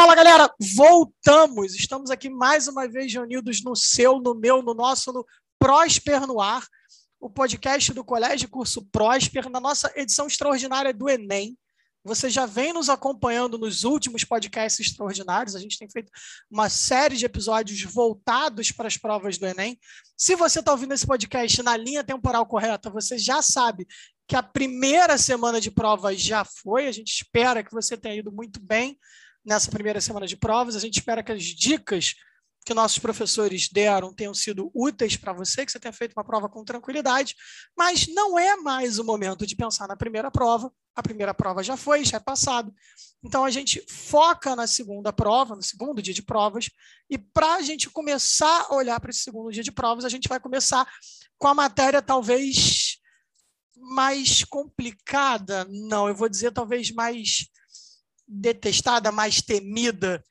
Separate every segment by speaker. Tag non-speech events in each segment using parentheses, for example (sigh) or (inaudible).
Speaker 1: Fala galera, voltamos. Estamos aqui mais uma vez reunidos no seu, no meu, no nosso, no Prosper no Ar, o podcast do Colégio Curso Prosper, na nossa edição extraordinária do Enem. Você já vem nos acompanhando nos últimos podcasts extraordinários. A gente tem feito uma série de episódios voltados para as provas do Enem. Se você está ouvindo esse podcast na linha temporal correta, você já sabe que a primeira semana de provas já foi. A gente espera que você tenha ido muito bem nessa primeira semana de provas. A gente espera que as dicas que nossos professores deram tenham sido úteis para você, que você tenha feito uma prova com tranquilidade, mas não é mais o momento de pensar na primeira prova. A primeira prova já foi, já é passado. Então a gente foca na segunda prova, no segundo dia de provas, e para a gente começar a olhar para esse segundo dia de provas, a gente vai começar com a matéria talvez mais complicada, não, eu vou dizer talvez mais detestada, mais temida,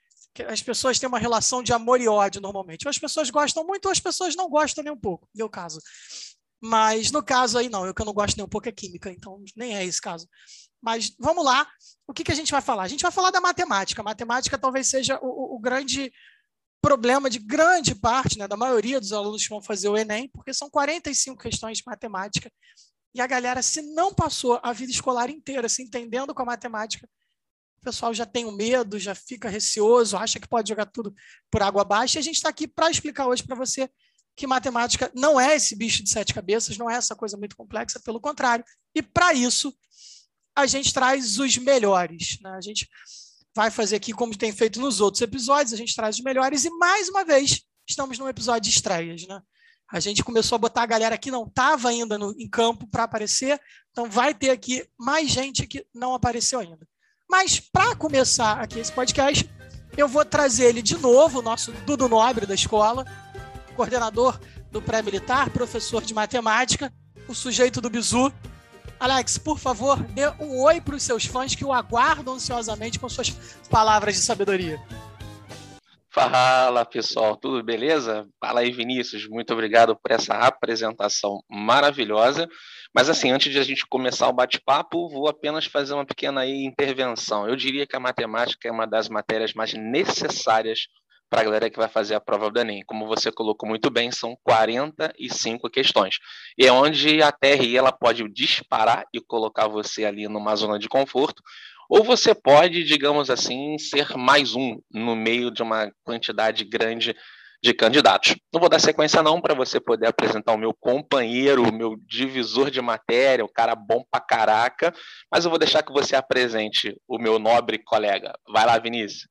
Speaker 1: as pessoas têm uma relação de amor e ódio normalmente. Ou as pessoas gostam muito, ou as pessoas não gostam nem um pouco, meu caso. Mas no caso aí, não, eu que eu não gosto nem um pouco é química, então nem é esse caso. Mas vamos lá, o que, que a gente vai falar? A gente vai falar da matemática. A matemática talvez seja o, o grande problema de grande parte, né, da maioria dos alunos que vão fazer o Enem, porque são 45 questões de matemática. E a galera, se não passou a vida escolar inteira se entendendo com a matemática, o pessoal já tem o um medo, já fica receoso, acha que pode jogar tudo por água abaixo. E a gente está aqui para explicar hoje para você que matemática não é esse bicho de sete cabeças, não é essa coisa muito complexa, pelo contrário. E para isso, a gente traz os melhores. Né? A gente vai fazer aqui, como tem feito nos outros episódios, a gente traz os melhores. E mais uma vez, estamos num episódio de estreias. Né? A gente começou a botar a galera que não estava ainda no, em campo para aparecer, então vai ter aqui mais gente que não apareceu ainda. Mas, para começar aqui esse podcast, eu vou trazer ele de novo, o nosso Dudu Nobre da escola, coordenador do pré-militar, professor de matemática, o sujeito do bizu. Alex, por favor, dê um oi para os seus fãs que o aguardam ansiosamente com suas palavras de sabedoria.
Speaker 2: Fala pessoal, tudo beleza? Fala aí, Vinícius. Muito obrigado por essa apresentação maravilhosa. Mas assim, antes de a gente começar o bate-papo, vou apenas fazer uma pequena intervenção. Eu diria que a matemática é uma das matérias mais necessárias para a galera que vai fazer a prova do Enem. Como você colocou muito bem, são 45 questões. E é onde a TRI ela pode disparar e colocar você ali numa zona de conforto, ou você pode, digamos assim, ser mais um no meio de uma quantidade grande de candidatos. Não vou dar sequência não para você poder apresentar o meu companheiro, o meu divisor de matéria, o cara bom pra caraca, mas eu vou deixar que você apresente o meu nobre colega. Vai lá, Vinícius.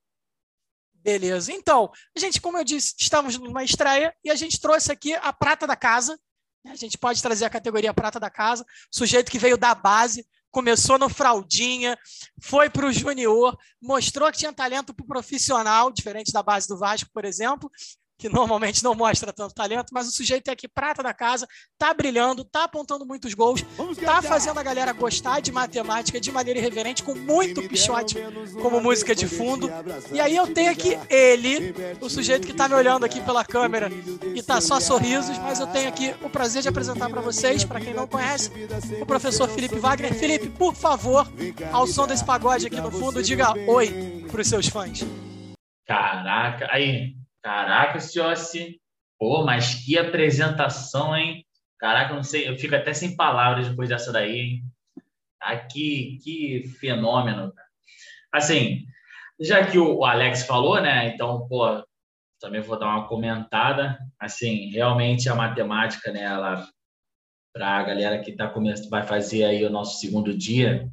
Speaker 1: Beleza. Então, gente, como eu disse, estamos numa estreia e a gente trouxe aqui a prata da casa. A gente pode trazer a categoria prata da casa, sujeito que veio da base, começou no fraldinha, foi para o junior, mostrou que tinha talento para o profissional, diferente da base do Vasco, por exemplo, que normalmente não mostra tanto talento, mas o sujeito é aqui prata da casa, tá brilhando, tá apontando muitos gols, tá fazendo a galera gostar de matemática de maneira irreverente, com muito pichote como música de fundo. E aí eu tenho aqui ele, o sujeito que tá me olhando aqui pela câmera e tá só sorrisos, mas eu tenho aqui o prazer de apresentar para vocês, para quem não conhece, o professor Felipe Wagner. Felipe, por favor, ao som desse pagode aqui no fundo, diga oi para os seus fãs.
Speaker 3: Caraca, aí Caraca, Ciossi. Pô, mas que apresentação, hein? Caraca, não sei, eu fico até sem palavras depois dessa daí, hein? Ah, que, que fenômeno. Assim, já que o Alex falou, né? Então, pô, também vou dar uma comentada. Assim, realmente a matemática, né? Ela, para a galera que tá começando, vai fazer aí o nosso segundo dia,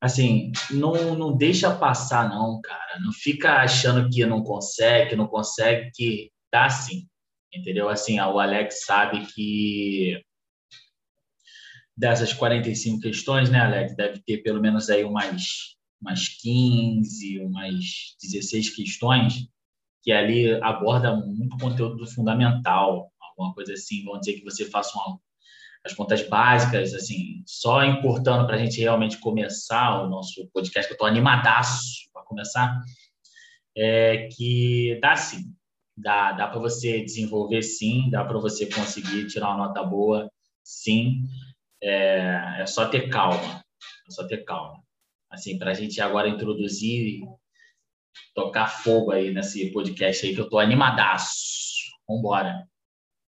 Speaker 3: assim, não, não deixa passar, não, cara. Não fica achando que não consegue, que não consegue, que dá sim. Entendeu? Assim, o Alex sabe que dessas 45 questões, né, Alex? Deve ter pelo menos aí umas, umas 15, umas 16 questões que ali aborda muito conteúdo fundamental, alguma coisa assim. Vamos dizer que você faça uma as contas básicas, assim, só importando para a gente realmente começar o nosso podcast, que eu estou animadaço para começar, é que dá sim, dá, dá para você desenvolver sim, dá para você conseguir tirar uma nota boa, sim, é, é só ter calma, é só ter calma. Assim, para a gente agora introduzir tocar fogo aí nesse podcast aí, que eu tô animadaço. Vambora.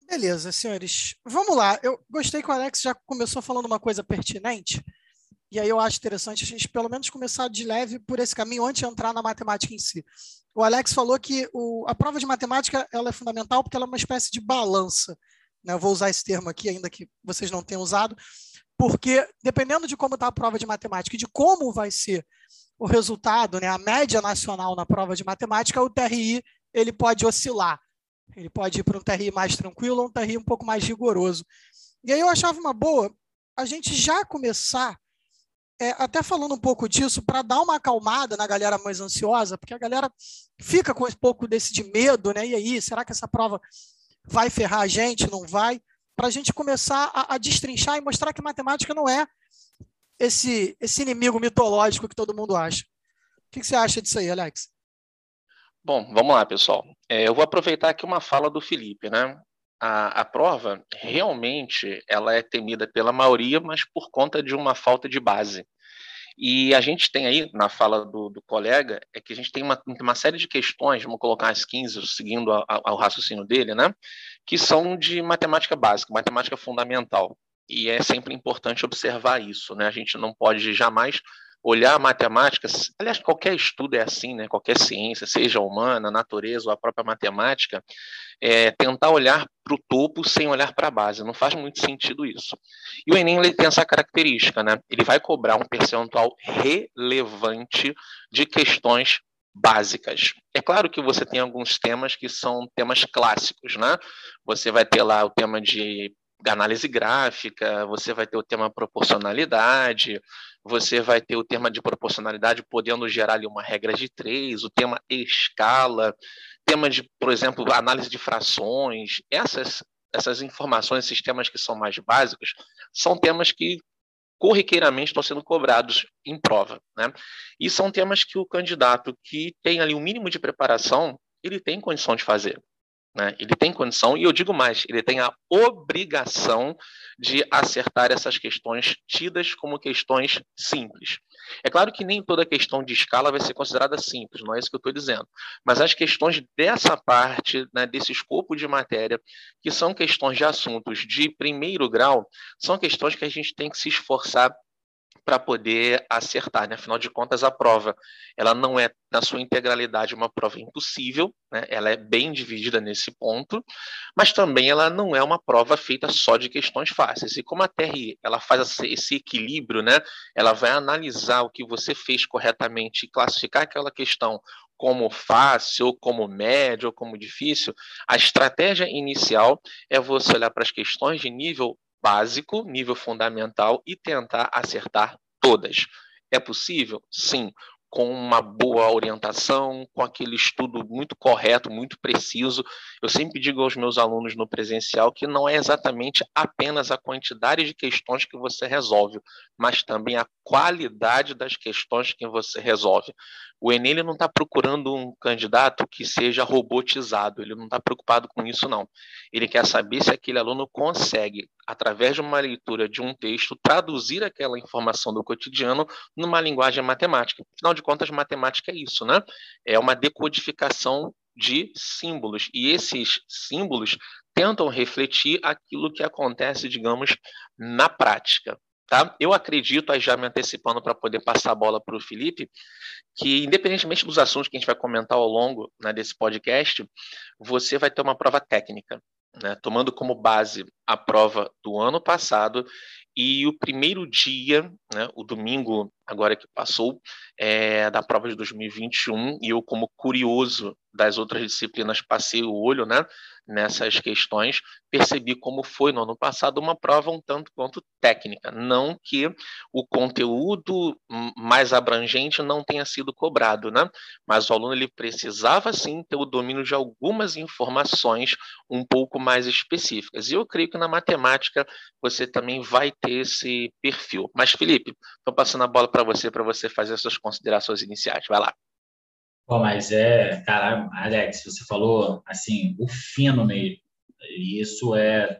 Speaker 1: Beleza, senhores. Vamos lá. Eu gostei que o Alex já começou falando uma coisa pertinente. E aí eu acho interessante a gente pelo menos começar de leve por esse caminho antes de entrar na matemática em si. O Alex falou que o, a prova de matemática ela é fundamental porque ela é uma espécie de balança. Né? Eu vou usar esse termo aqui, ainda que vocês não tenham usado, porque dependendo de como está a prova de matemática e de como vai ser o resultado, né, a média nacional na prova de matemática, o TRI ele pode oscilar. Ele pode ir para um TRI mais tranquilo ou um TRI um pouco mais rigoroso. E aí eu achava uma boa a gente já começar é, até falando um pouco disso, para dar uma acalmada na galera mais ansiosa, porque a galera fica com um pouco desse de medo, né? E aí, será que essa prova vai ferrar a gente? Não vai? Para a gente começar a, a, destrinchar e mostrar que matemática não é esse, esse inimigo mitológico que todo mundo acha. O que, que você acha disso aí, Alex?
Speaker 2: Bom, vamos lá, pessoal. É, eu vou aproveitar aqui uma fala do Felipe, né? A, a, prova realmente ela é temida pela maioria, mas por conta de uma falta de base. E a gente tem aí, na fala do, do colega, é que a gente tem uma, uma, série de questões, vamos colocar as 15, seguindo ao raciocínio dele, né? Que são de matemática básica, matemática fundamental. E é sempre importante observar isso, né? A gente não pode jamais olhar a matemática, aliás, qualquer estudo é assim, né? qualquer ciência, seja humana, natureza ou a própria matemática, é tentar olhar para o topo sem olhar para a base. Não faz muito sentido isso. E o Enem ele tem essa característica, né? Ele vai cobrar um percentual relevante de questões básicas. É claro que você tem alguns temas que são temas clássicos, né? Você vai ter lá o tema de análise gráfica, você vai ter o tema proporcionalidade, você vai ter o tema de proporcionalidade podendo gerar ali uma regra de três, o tema escala, tema de, por exemplo, análise de frações, essas, essas informações, esses temas que são mais básicos, são temas que corriqueiramente estão sendo cobrados em prova. Né? E são temas que o candidato que tem ali um mínimo de preparação, ele tem condição de fazer. Né? Ele tem condição, e eu digo mais, ele tem a obrigação de acertar essas questões tidas como questões simples. É claro que nem toda questão de escala vai ser considerada simples, não é isso que eu estou dizendo. Mas as questões dessa parte, né, desse escopo de matéria, que são questões de assuntos de primeiro grau, são questões que a gente tem que se esforçar para poder acertar. Né? Afinal de contas, a prova ela não é, na sua integralidade, uma prova impossível, né? ela é bem dividida nesse ponto, mas também ela não é uma prova feita só de questões fáceis. E como a TRI ela faz esse equilíbrio, né? ela vai analisar o que você fez corretamente e classificar aquela questão como fácil, como médio, ou como difícil, a estratégia inicial é você olhar para as questões de nível básico, nível fundamental e tentar acertar todas. É possível? Sim com uma boa orientação, com aquele estudo muito correto, muito preciso. Eu sempre digo aos meus alunos no presencial que não é exatamente apenas a quantidade de questões que você resolve, mas também a qualidade das questões que você resolve. O Enem ele não está procurando um candidato que seja robotizado, ele não está preocupado com isso, não. Ele quer saber se aquele aluno consegue, através de uma leitura de um texto, traduzir aquela informação do cotidiano numa linguagem matemática. Afinal de contas, matemática é isso, né? É uma decodificação de símbolos. E esses símbolos tentam refletir aquilo que acontece, digamos, na prática. Tá? Eu acredito, aí já me antecipando para poder passar a bola para o Felipe, que independentemente dos assuntos que a gente vai comentar ao longo né, desse podcast, você vai ter uma prova técnica, né, tomando como base a prova do ano passado e o primeiro dia, né, o domingo agora que passou, é, da prova de 2021, e eu como curioso das outras disciplinas passei o olho, né, nessas questões, percebi como foi no ano passado uma prova um tanto quanto técnica. Não que o conteúdo mais abrangente não tenha sido cobrado, né? mas o aluno ele precisava sim ter o domínio de algumas informações um pouco mais específicas. E eu creio que na matemática você também vai ter esse perfil. Mas, Felipe, estou passando a bola para você, para você fazer as suas considerações iniciais. Vai lá.
Speaker 3: Mas é, cara, Alex, você falou assim, o fino mesmo. E isso é,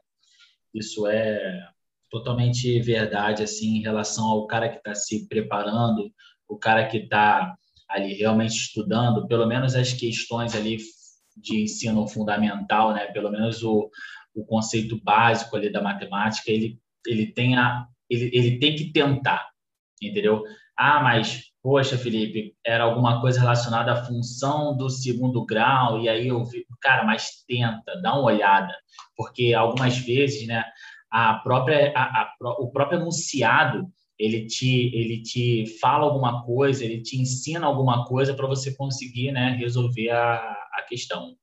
Speaker 3: isso é totalmente verdade assim em relação ao cara que está se preparando, o cara que está ali realmente estudando, pelo menos as questões ali de ensino fundamental, né? Pelo menos o, o conceito básico ali da matemática, ele ele tem a ele, ele tem que tentar, entendeu? Ah, mas poxa, Felipe, era alguma coisa relacionada à função do segundo grau e aí eu vi, cara, mas tenta, dá uma olhada, porque algumas vezes, né, a própria a, a, o próprio enunciado ele te, ele te fala alguma coisa, ele te ensina alguma coisa para você conseguir né, resolver a, a questão.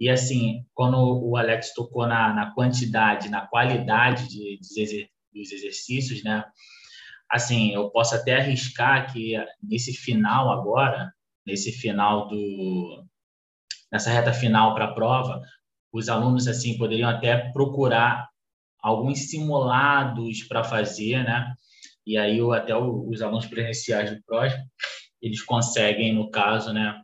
Speaker 3: E assim, quando o Alex tocou na, na quantidade, na qualidade de, de, dos exercícios, né? Assim, eu posso até arriscar que nesse final agora, nesse final do, nessa reta final para a prova, os alunos assim poderiam até procurar alguns simulados para fazer, né? E aí até os alunos presenciais do PROS, eles conseguem, no caso, né,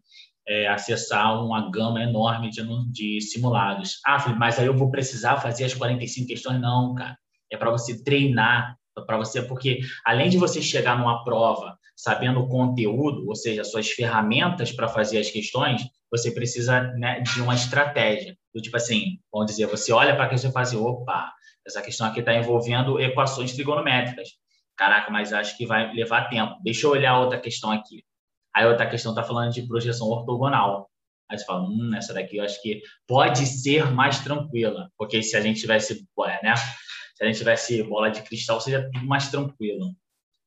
Speaker 3: é, acessar uma gama enorme de, de simulados. Ah, mas aí eu vou precisar fazer as 45 questões? Não, cara. É para você treinar, para você, porque além de você chegar numa prova sabendo o conteúdo, ou seja, suas ferramentas para fazer as questões, você precisa né, de uma estratégia. Do tipo assim, vamos dizer, você olha para a questão e fala assim, opa, essa questão aqui está envolvendo equações trigonométricas. Caraca, mas acho que vai levar tempo. Deixa eu olhar outra questão aqui. Aí outra questão está falando de projeção ortogonal. Aí você fala, hum, essa daqui eu acho que pode ser mais tranquila, porque se a gente tivesse, né? Se a gente tivesse bola de cristal, seria tudo mais tranquilo.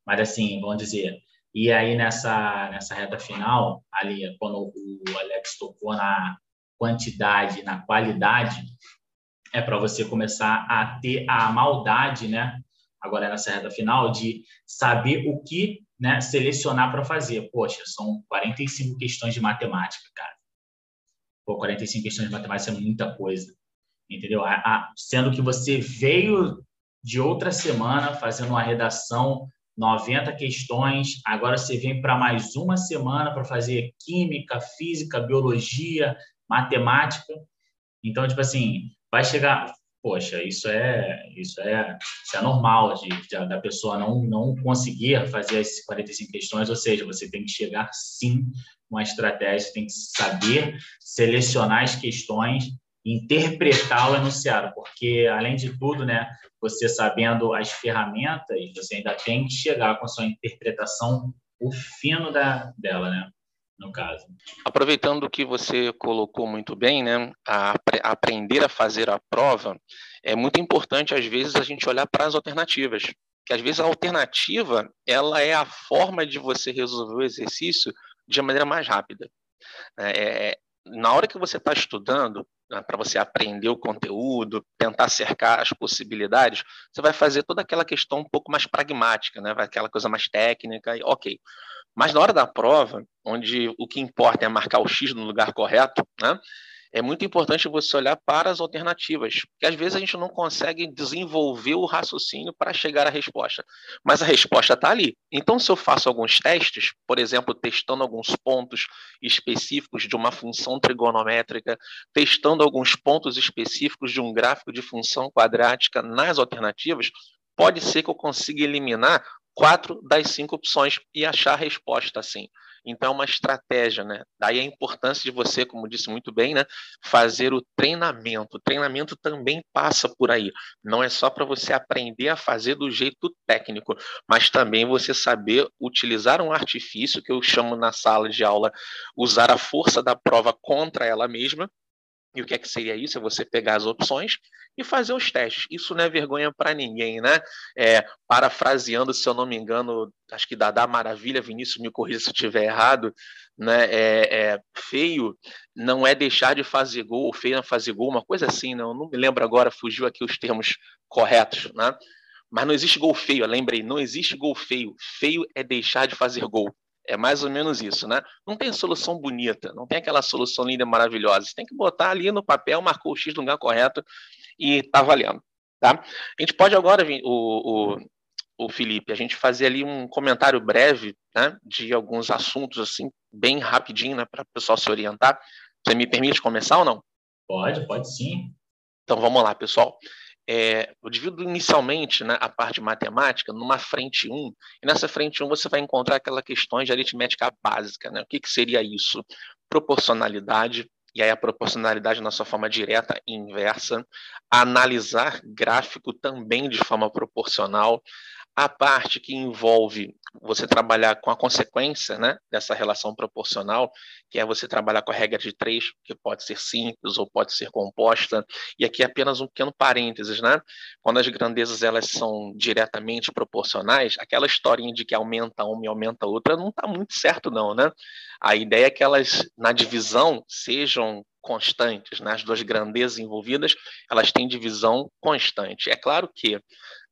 Speaker 3: Mas assim, vamos dizer, e aí nessa nessa reta final, ali quando o Alex tocou na quantidade, na qualidade, é para você começar a ter a maldade, né? agora nessa reta final, de saber o que né, selecionar para fazer. Poxa, são 45 questões de matemática, cara. Pô, 45 questões de matemática é muita coisa, entendeu? A, a, sendo que você veio de outra semana fazendo uma redação 90 questões, agora você vem para mais uma semana para fazer química, física, biologia, matemática. Então, tipo assim, vai chegar, poxa, isso é isso é, isso é normal de, de, da pessoa não não conseguir fazer as 45 questões, ou seja, você tem que chegar sim com a estratégia, tem que saber selecionar as questões, interpretar o enunciado, porque além de tudo, né, você sabendo as ferramentas, você ainda tem que chegar com a sua interpretação o fino da dela, né? no caso.
Speaker 2: Aproveitando que você colocou muito bem, né, a, aprender a fazer a prova, é muito importante às vezes a gente olhar para as alternativas, que às vezes a alternativa ela é a forma de você resolver o exercício de maneira mais rápida. É, é na hora que você está estudando, né, para você aprender o conteúdo, tentar cercar as possibilidades, você vai fazer toda aquela questão um pouco mais pragmática, né? Aquela coisa mais técnica, e ok. Mas na hora da prova, onde o que importa é marcar o X no lugar correto, né? É muito importante você olhar para as alternativas, porque às vezes a gente não consegue desenvolver o raciocínio para chegar à resposta, mas a resposta está ali. Então, se eu faço alguns testes, por exemplo, testando alguns pontos específicos de uma função trigonométrica, testando alguns pontos específicos de um gráfico de função quadrática nas alternativas, pode ser que eu consiga eliminar quatro das cinco opções e achar a resposta assim. Então, é uma estratégia, né? Daí a importância de você, como disse muito bem, né, fazer o treinamento. O treinamento também passa por aí. Não é só para você aprender a fazer do jeito técnico, mas também você saber utilizar um artifício que eu chamo na sala de aula, usar a força da prova contra ela mesma, e o que é que seria isso? É você pegar as opções e fazer os testes. Isso não é vergonha para ninguém, né? É, parafraseando, se eu não me engano, acho que Dada Maravilha, Vinícius me corrija se eu estiver errado, né? É, é, feio não é deixar de fazer gol, feio não fazer gol, uma coisa assim, não, não me lembro agora, fugiu aqui os termos corretos, né? Mas não existe gol feio, lembrei, não existe gol feio. Feio é deixar de fazer gol. É mais ou menos isso, né? Não tem solução bonita, não tem aquela solução linda e maravilhosa. Você tem que botar ali no papel, marcou o X no lugar correto e tá valendo, tá? A gente pode agora, o, o, o Felipe, a gente fazer ali um comentário breve, né, de alguns assuntos, assim, bem rapidinho, né, para o pessoal se orientar. Você me permite começar ou não?
Speaker 3: Pode, pode sim.
Speaker 2: Então vamos lá, pessoal. É, eu divido inicialmente né, a parte matemática numa frente 1, e nessa frente 1 você vai encontrar aquelas questões de aritmética básica. Né? O que, que seria isso? Proporcionalidade, e aí a proporcionalidade na sua forma direta e inversa, analisar gráfico também de forma proporcional, a parte que envolve você trabalhar com a consequência né, dessa relação proporcional, que é você trabalhar com a regra de três, que pode ser simples ou pode ser composta, e aqui apenas um pequeno parênteses, né? Quando as grandezas elas são diretamente proporcionais, aquela historinha de que aumenta uma e aumenta outra não está muito certo não, né? A ideia é que elas, na divisão, sejam constantes, né? as duas grandezas envolvidas, elas têm divisão constante. É claro que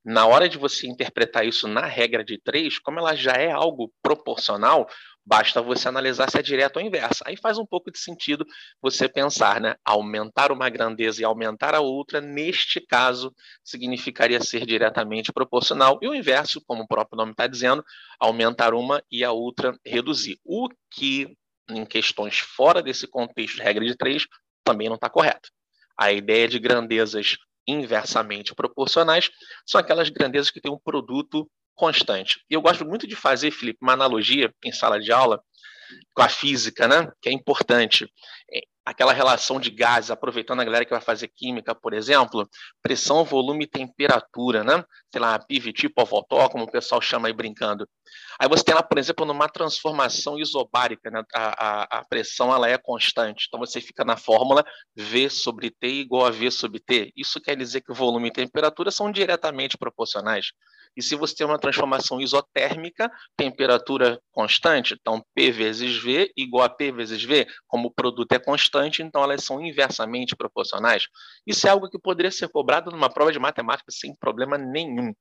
Speaker 2: na hora de você interpretar isso na regra de três, como ela já é algo proporcional, basta você analisar se é direto ou inverso. Aí faz um pouco de sentido você pensar, né? Aumentar uma grandeza e aumentar a outra, neste caso, significaria ser diretamente proporcional. E o inverso, como o próprio nome está dizendo, aumentar uma e a outra reduzir. O que, em questões fora desse contexto de regra de três, também não está correto. A ideia de grandezas inversamente proporcionais são aquelas grandezas que têm um produto constante. E eu gosto muito de fazer, Felipe, uma analogia em sala de aula com a física, né? que é importante. Aquela relação de gases, aproveitando a galera que vai fazer química, por exemplo, pressão, volume e temperatura, né? sei lá, PIV tipo ovotó, como o pessoal chama aí brincando. Aí você tem lá, por exemplo, numa transformação isobárica, né? a, a, a pressão ela é constante. Então você fica na fórmula V sobre T igual a V sobre T. Isso quer dizer que volume e temperatura são diretamente proporcionais. E se você tem uma transformação isotérmica, temperatura constante, então P vezes V igual a P vezes V, como o produto é constante, então elas são inversamente proporcionais. Isso é algo que poderia ser cobrado numa prova de matemática sem problema nenhum.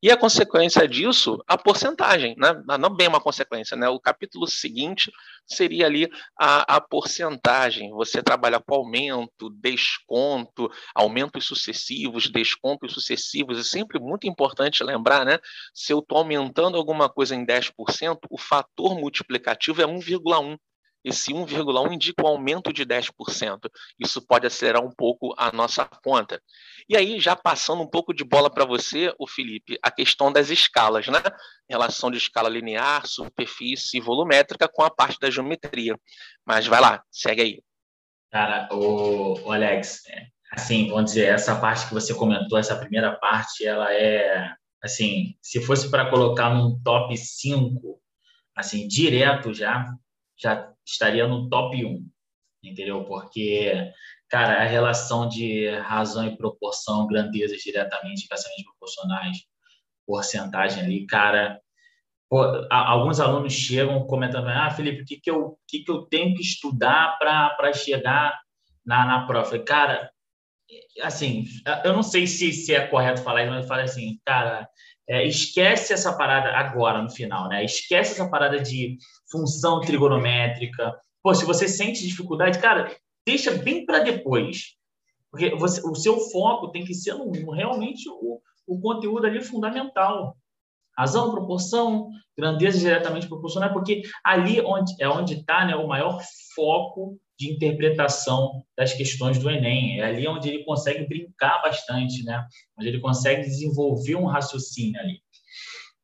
Speaker 2: E a consequência disso, a porcentagem, né? não bem uma consequência, né? o capítulo seguinte seria ali a, a porcentagem, você trabalha com aumento, desconto, aumentos sucessivos, descontos sucessivos, é sempre muito importante lembrar, né? se eu estou aumentando alguma coisa em 10%, o fator multiplicativo é 1,1 esse 1,1 indica um aumento de 10%. Isso pode acelerar um pouco a nossa conta. E aí, já passando um pouco de bola para você, o Felipe, a questão das escalas, né? Relação de escala linear, superfície volumétrica com a parte da geometria. Mas vai lá, segue aí.
Speaker 3: Cara, o, o Alex, assim, vamos dizer, essa parte que você comentou, essa primeira parte, ela é, assim, se fosse para colocar num top 5, assim, direto já, já estaria no top 1, entendeu? Porque, cara, a relação de razão e proporção, grandezas diretamente, inversamente proporcionais, porcentagem ali, cara, pô, alguns alunos chegam comentando, ah, Felipe, o que, que, eu, que, que eu tenho que estudar para chegar na, na prova? Falei, cara, assim, eu não sei se, se é correto falar isso, mas eu falei assim, cara, é, esquece essa parada agora, no final, né? Esquece essa parada de função trigonométrica. Pô, se você sente dificuldade, cara, deixa bem para depois. Porque você, o seu foco tem que ser no, no, realmente o, o conteúdo ali fundamental. Razão, proporção, grandeza diretamente proporcional, porque ali onde, é onde está né, o maior foco de interpretação das questões do Enem. É ali onde ele consegue brincar bastante, né? Onde ele consegue desenvolver um raciocínio ali.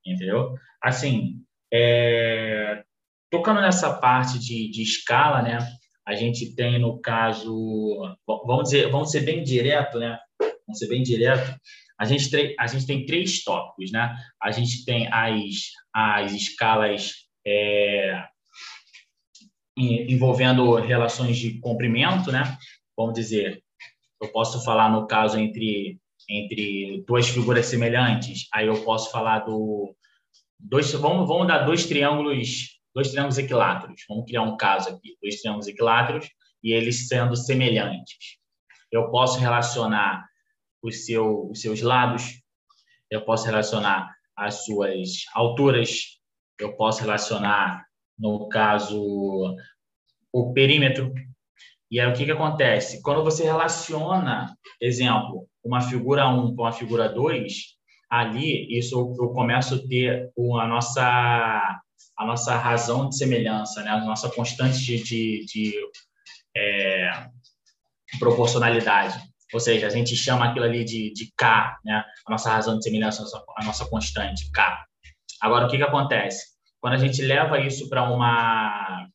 Speaker 3: Entendeu? Assim, é... tocando nessa parte de, de escala, né? A gente tem, no caso, vamos dizer, vamos ser bem direto, né? Vamos ser bem direto. A gente, a gente tem três tópicos, né? A gente tem as, as escalas é, envolvendo relações de comprimento, né? Vamos dizer, eu posso falar no caso entre entre duas figuras semelhantes, aí eu posso falar do dois, vamos vamos dar dois triângulos, dois triângulos equiláteros. Vamos criar um caso aqui, dois triângulos equiláteros e eles sendo semelhantes. Eu posso relacionar os, seu, os seus lados, eu posso relacionar as suas alturas, eu posso relacionar no caso, o perímetro. E aí o que, que acontece? Quando você relaciona, exemplo, uma figura 1 com uma figura 2, ali isso eu começo a ter a nossa a nossa razão de semelhança, né? a nossa constante de, de, de é, proporcionalidade. ou seja, a gente chama aquilo ali de, de K, né? a nossa razão de semelhança, a nossa, a nossa constante, K. Agora, o que, que acontece? Quando a gente leva isso para uma,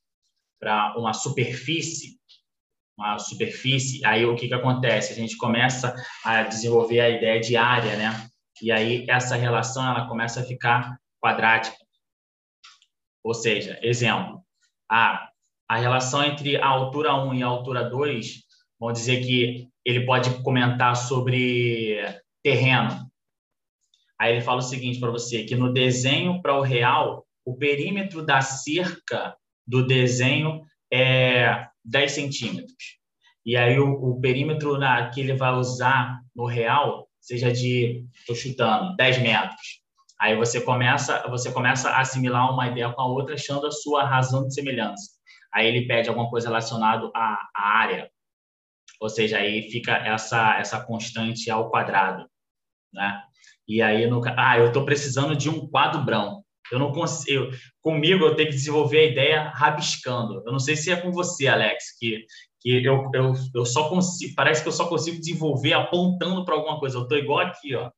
Speaker 3: uma superfície, uma superfície, aí o que, que acontece? A gente começa a desenvolver a ideia de área, né? E aí essa relação ela começa a ficar quadrática. Ou seja, exemplo, a, a relação entre a altura 1 e a altura 2, vamos dizer que ele pode comentar sobre terreno. Aí ele fala o seguinte para você, que no desenho para o real, o perímetro da cerca do desenho é 10 centímetros. E aí o, o perímetro na, que ele vai usar no real seja de, estou chutando, 10 metros. Aí você começa, você começa a assimilar uma ideia com a outra, achando a sua razão de semelhança. Aí ele pede alguma coisa relacionada à, à área, ou seja, aí fica essa essa constante ao quadrado, né? E aí no ah, eu estou precisando de um quadro branco. Eu não consigo. Comigo, eu tenho que desenvolver a ideia rabiscando. Eu não sei se é com você, Alex, que, que eu, eu, eu só consigo. Parece que eu só consigo desenvolver apontando para alguma coisa. Eu estou igual aqui, ó.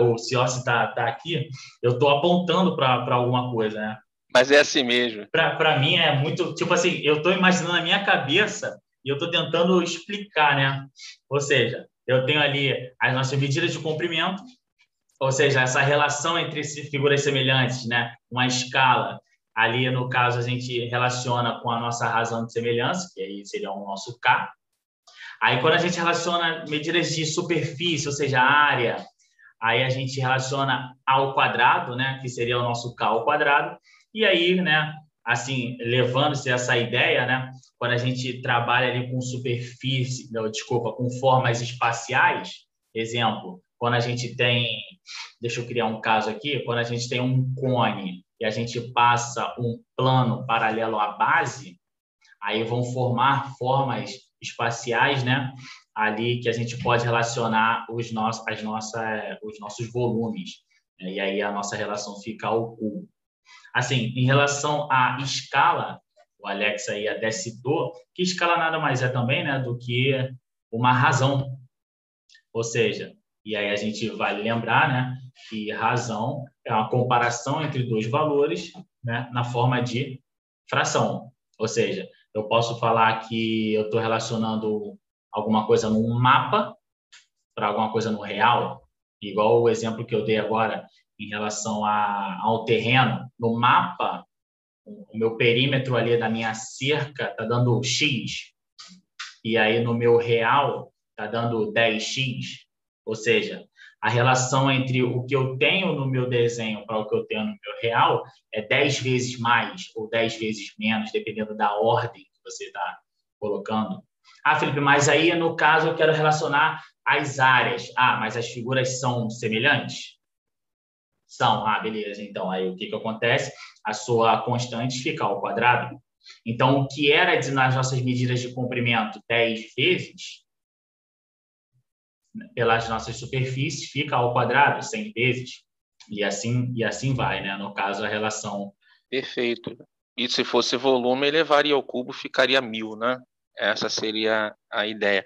Speaker 3: O Ciossi está tá aqui, eu estou apontando para alguma coisa, né?
Speaker 2: Mas é assim mesmo.
Speaker 3: Para mim é muito. Tipo assim, eu estou imaginando na minha cabeça e eu estou tentando explicar, né? Ou seja, eu tenho ali as nossas medidas de comprimento, ou seja, essa relação entre figuras semelhantes, né? Uma escala. Ali, no caso, a gente relaciona com a nossa razão de semelhança, que aí seria o nosso K. Aí, quando a gente relaciona medidas de superfície, ou seja, área, aí a gente relaciona ao quadrado, né? Que seria o nosso K ao quadrado. E aí, né? Assim, levando-se essa ideia, né? Quando a gente trabalha ali com superfície, não, desculpa, com formas espaciais, exemplo, quando a gente tem, deixa eu criar um caso aqui, quando a gente tem um cone e a gente passa um plano paralelo à base, aí vão formar formas espaciais, né? Ali que a gente pode relacionar os nossos, as nossas, os nossos volumes. Né? E aí a nossa relação fica ao cubo. Assim, em relação à escala, o Alex aí até citou, que escala nada mais é também, né, do que uma razão. Ou seja, e aí a gente vai lembrar né, que razão é uma comparação entre dois valores né, na forma de fração. Ou seja, eu posso falar que eu estou relacionando alguma coisa num mapa para alguma coisa no real, igual o exemplo que eu dei agora em relação a, ao terreno. No mapa, o meu perímetro ali da minha cerca está dando X, e aí no meu real está dando 10X. Ou seja, a relação entre o que eu tenho no meu desenho para o que eu tenho no meu real é 10 vezes mais ou 10 vezes menos, dependendo da ordem que você está colocando. Ah, Felipe, mas aí, no caso, eu quero relacionar as áreas. Ah, mas as figuras são semelhantes? São. Ah, beleza. Então, aí o que, que acontece? A sua constante fica ao quadrado. Então, o que era nas nossas medidas de comprimento 10 vezes, pelas nossas superfícies fica ao quadrado 100 vezes e assim e assim vai, né? No caso a relação.
Speaker 2: Perfeito. E se fosse volume, elevaria ao cubo, ficaria mil, né? Essa seria a ideia.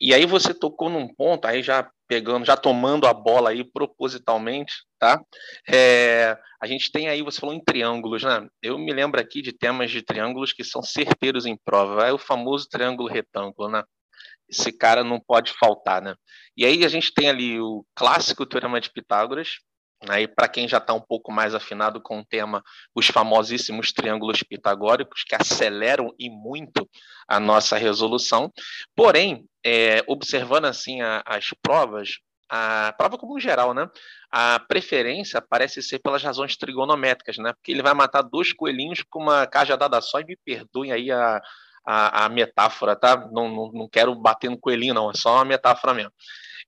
Speaker 2: E aí você tocou num ponto, aí já pegando, já tomando a bola aí propositalmente, tá? É, a gente tem aí, você falou em triângulos, né? Eu me lembro aqui de temas de triângulos que são certeiros em prova. É o famoso triângulo retângulo, né? Esse cara não pode faltar, né? E aí a gente tem ali o clássico Teorema de Pitágoras, né? e para quem já está um pouco mais afinado com o tema, os famosíssimos triângulos pitagóricos, que aceleram e muito a nossa resolução. Porém, é, observando assim a, as provas, a prova como geral, né? A preferência parece ser pelas razões trigonométricas, né? Porque ele vai matar dois coelhinhos com uma cajadada só, e me perdoem aí a, a, a metáfora, tá? Não, não, não, quero bater no coelhinho, não, é só uma metáfora mesmo.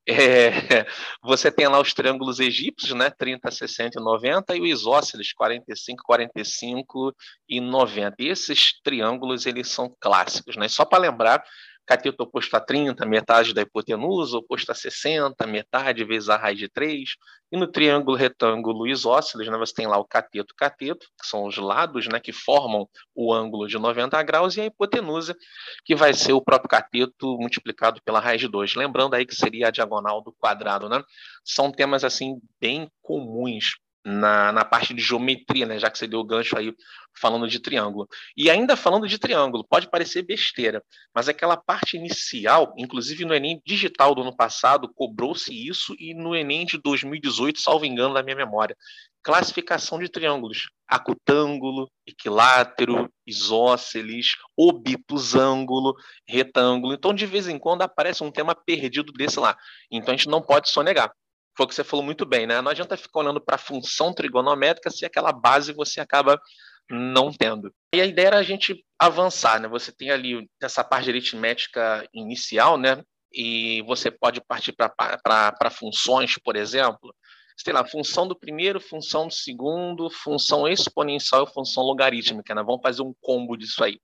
Speaker 2: É, (laughs) você tem lá os triângulos egípcios, né? 30, 60 e 90, e o isósceles, 45, 45 e 90. E esses triângulos, eles são clássicos, né? Só para lembrar, cateto oposto a 30, metade da hipotenusa, oposto a 60, metade vezes a raiz de 3. E no triângulo retângulo isósceles, né, você tem lá o cateto cateto, que são os lados né, que formam o ângulo de 90 graus, e a hipotenusa, que vai ser o próprio cateto multiplicado pela raiz de 2. Lembrando aí que seria a diagonal do quadrado. Né? São temas assim bem comuns na, na parte de geometria, né? já que você deu o gancho aí falando de triângulo. E ainda falando de triângulo, pode parecer besteira, mas aquela parte inicial, inclusive no Enem digital do ano passado, cobrou-se isso, e no Enem de 2018, salvo engano da minha memória, classificação de triângulos, acutângulo, equilátero, isósceles, obtusângulo, retângulo. Então, de vez em quando aparece um tema perdido desse lá. Então, a gente não pode sonegar foi o que você falou muito bem, né? Não adianta ficar olhando para a função trigonométrica se aquela base você acaba não tendo. E a ideia era a gente avançar, né? Você tem ali essa parte de aritmética inicial, né? E você pode partir para funções, por exemplo. Tem lá função do primeiro, função do segundo, função exponencial e função logarítmica, né? Vamos fazer um combo disso aí.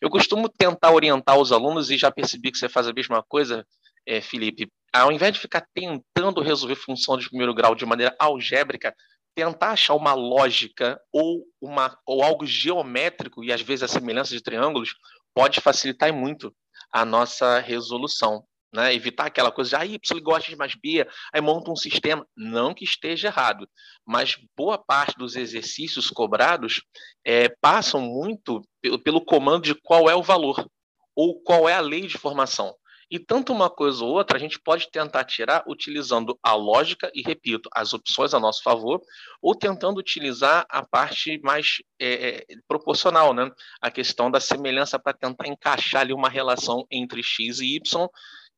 Speaker 2: Eu costumo tentar orientar os alunos e já percebi que você faz a mesma coisa, é, Felipe, ao invés de ficar tentando resolver função de primeiro grau de maneira algébrica, tentar achar uma lógica ou, uma, ou algo geométrico, e às vezes a semelhança de triângulos, pode facilitar muito a nossa resolução. Né? Evitar aquela coisa de ah, Y igual a X mais B, aí monta um sistema. Não que esteja errado, mas boa parte dos exercícios cobrados é, passam muito pelo, pelo comando de qual é o valor ou qual é a lei de formação. E tanto uma coisa ou outra a gente pode tentar tirar utilizando a lógica e, repito, as opções a nosso favor, ou tentando utilizar a parte mais é, é proporcional, né? a questão da semelhança para tentar encaixar ali uma relação entre x e y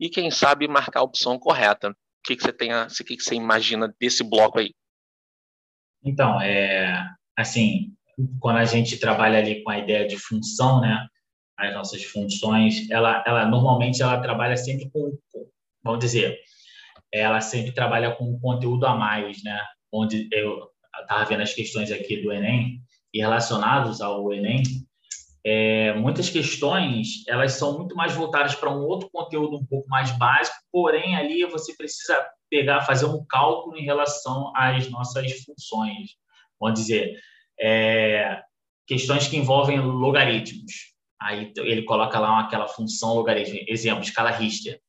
Speaker 2: e, quem sabe, marcar a opção correta. O que, que você tem a, o que, que você imagina desse bloco aí?
Speaker 3: Então, é, assim, quando a gente trabalha ali com a ideia de função, né? As nossas funções, ela, ela normalmente ela trabalha sempre com, vamos dizer, ela sempre trabalha com conteúdo a mais, né? Onde eu estava vendo as questões aqui do Enem e relacionados ao Enem, é, muitas questões elas são muito mais voltadas para um outro conteúdo um pouco mais básico, porém ali você precisa pegar, fazer um cálculo em relação às nossas funções. Vamos dizer, é, questões que envolvem logaritmos. Aí ele coloca lá aquela função logaritmo. Exemplo, escala Richter.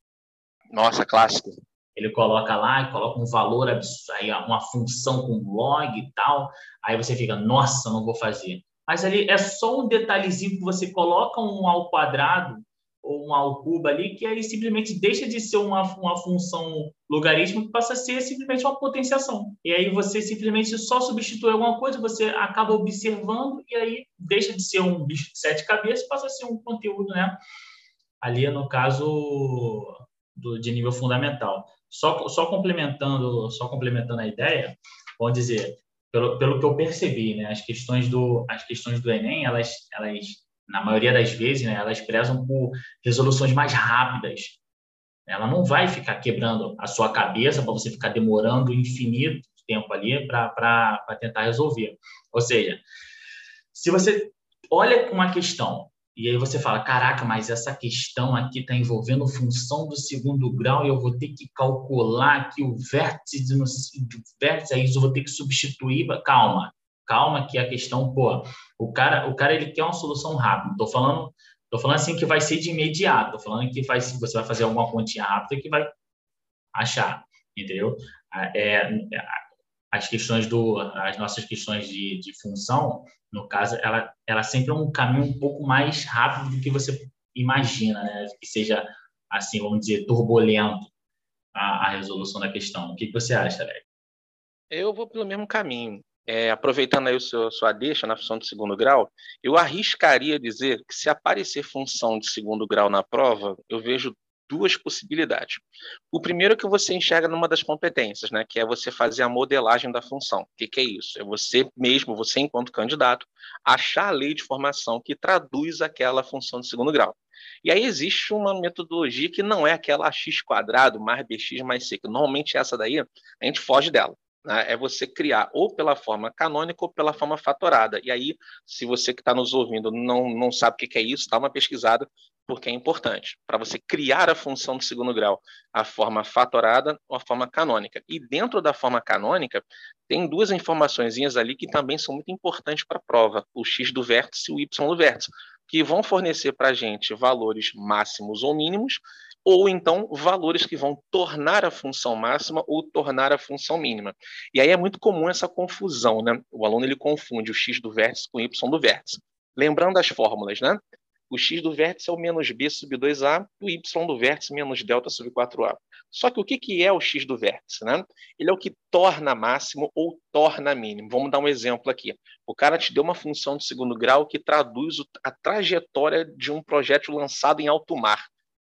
Speaker 2: Nossa, clássico.
Speaker 3: Ele coloca lá e coloca um valor absurdo, aí uma função com log e tal. Aí você fica, nossa, não vou fazer. Mas ali é só um detalhezinho que você coloca um ao quadrado ou um ao cubo ali, que aí simplesmente deixa de ser uma, uma função logarítmica e passa a ser simplesmente uma potenciação. E aí você simplesmente só substitui alguma coisa, você acaba observando e aí deixa de ser um bicho de sete cabeças passa a ser um conteúdo, né? Ali no caso do, de nível fundamental. Só, só complementando, só complementando a ideia, vamos dizer, pelo, pelo que eu percebi, né, as questões do as questões do Enem, elas elas na maioria das vezes, né, elas prezam por resoluções mais rápidas. Ela não vai ficar quebrando a sua cabeça para você ficar demorando infinito tempo ali para tentar resolver. Ou seja, se você olha uma questão e aí você fala, caraca, mas essa questão aqui está envolvendo função do segundo grau e eu vou ter que calcular aqui o vértice do vértice, aí eu vou ter que substituir. Calma, calma que a questão, pô, o cara, o cara ele quer uma solução rápida. Tô falando, tô falando assim que vai ser de imediato. Tô falando que vai, você vai fazer alguma continha rápida que vai achar, entendeu? É, as questões do, as nossas questões de, de função, no caso, ela, ela sempre é um caminho um pouco mais rápido do que você imagina, né? Que seja assim, vamos dizer, turbulento a, a resolução da questão. O que, que você acha, Alex?
Speaker 2: Eu vou pelo mesmo caminho é, aproveitando aí o seu, sua deixa na função de segundo grau, eu arriscaria dizer que se aparecer função de segundo grau na prova, eu vejo duas possibilidades. O primeiro é que você enxerga numa das competências, né, que é você fazer a modelagem da função. O que, que é isso? É você mesmo, você enquanto candidato, achar a lei de formação que traduz aquela função de segundo grau. E aí existe uma metodologia que não é aquela x quadrado mais bx mais c, que normalmente essa daí a gente foge dela né, é você criar ou pela forma canônica ou pela forma fatorada. E aí, se você que está nos ouvindo não, não sabe o que é isso, dá uma pesquisada, porque é importante. Para você criar a função do segundo grau, a forma fatorada ou a forma canônica. E dentro da forma canônica, tem duas informações ali que também são muito importantes para a prova, o x do vértice e o y do vértice, que vão fornecer para a gente valores máximos ou mínimos, ou então valores que vão tornar a função máxima ou tornar a função mínima. E aí é muito comum essa confusão, né? O aluno ele confunde o x do vértice com o y do vértice. Lembrando as fórmulas, né? O x do vértice é o menos b sub 2a, o y do vértice menos delta sub 4a. Só que o que, que é o x do vértice? Né? Ele é o que torna máximo ou torna mínimo. Vamos dar um exemplo aqui. O cara te deu uma função de segundo grau que traduz a trajetória de um projétil lançado em alto mar.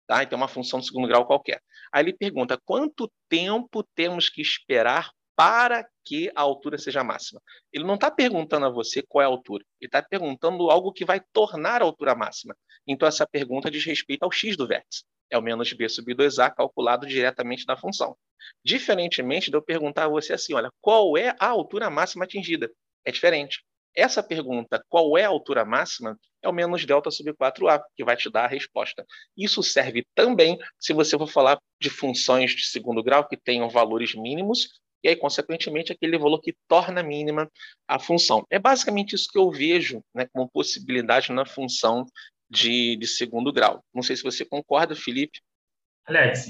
Speaker 2: Tá? Então, é uma função de segundo grau qualquer. Aí ele pergunta quanto tempo temos que esperar para que a altura seja máxima. Ele não está perguntando a você qual é a altura, ele está perguntando algo que vai tornar a altura máxima. Então, essa pergunta diz respeito ao x do vértice. É o menos b sub 2a calculado diretamente da função. Diferentemente de eu perguntar a você assim, olha, qual é a altura máxima atingida? É diferente. Essa pergunta, qual é a altura máxima, é o menos delta sobre 4a, que vai te dar a resposta. Isso serve também se você for falar de funções de segundo grau que tenham valores mínimos, e aí, consequentemente, aquele valor que torna mínima a função. É basicamente isso que eu vejo né, como possibilidade na função de, de segundo grau. Não sei se você concorda, Felipe.
Speaker 3: Alex,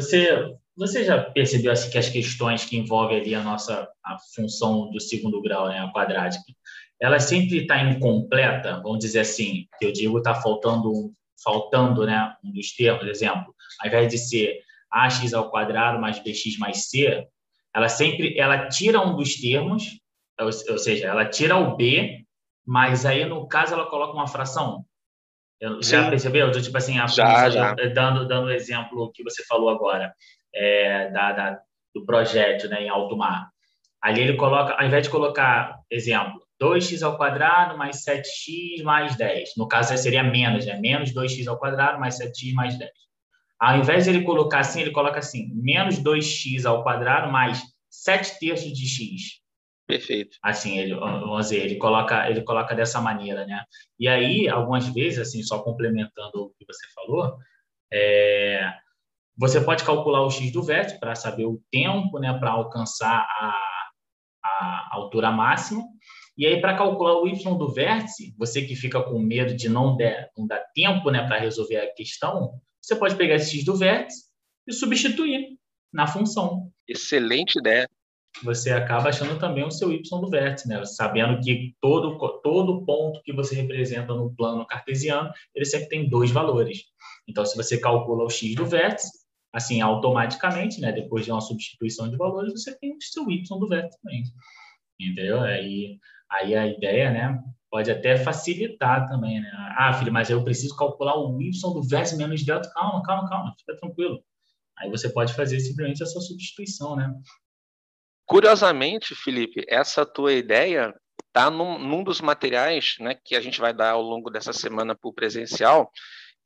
Speaker 3: você, você já percebeu assim, que as questões que envolvem ali a nossa a função do segundo grau, né, a quadrática, ela sempre está incompleta, vamos dizer assim, que eu digo está faltando, faltando né, um dos termos, por exemplo, ao invés de ser ax ao quadrado mais bx mais c, ela sempre ela tira um dos termos, ou, ou seja, ela tira o b, mas aí no caso ela coloca uma fração. Eu, já percebeu? Então, tipo assim, a
Speaker 2: já, já.
Speaker 3: dando dando o exemplo que você falou agora é, da, da, do projétil né, em alto mar. Ali ele coloca, ao invés de colocar, exemplo, 2x ao quadrado mais 7x mais 10. No caso, seria menos, né? Menos 2x ao quadrado mais 7x mais 10. Ao invés de ele colocar assim, ele coloca assim, menos 2x ao quadrado mais 7 terços de x.
Speaker 2: Perfeito.
Speaker 3: Assim, ele, vamos dizer, ele coloca, ele coloca dessa maneira, né? E aí, algumas vezes, assim, só complementando o que você falou, é, você pode calcular o x do vértice para saber o tempo, né, para alcançar a, a altura máxima. E aí, para calcular o y do vértice, você que fica com medo de não, der, não dar tempo né, para resolver a questão, você pode pegar esse x do vértice e substituir na função.
Speaker 2: Excelente ideia.
Speaker 3: Você acaba achando também o seu y do vértice, né? Sabendo que todo, todo ponto que você representa no plano cartesiano, ele sempre tem dois valores. Então, se você calcula o x do vértice, assim, automaticamente, né? Depois de uma substituição de valores, você tem o seu y do vértice também. Entendeu? Aí, aí a ideia, né? pode até facilitar também, né? Ah, filho, mas eu preciso calcular o y do vértice menos delta. Calma, calma, calma, fica tranquilo. Aí você pode fazer simplesmente essa substituição, né?
Speaker 2: Curiosamente, Felipe, essa tua ideia está num, num, dos materiais né, que a gente vai dar ao longo dessa semana para o presencial.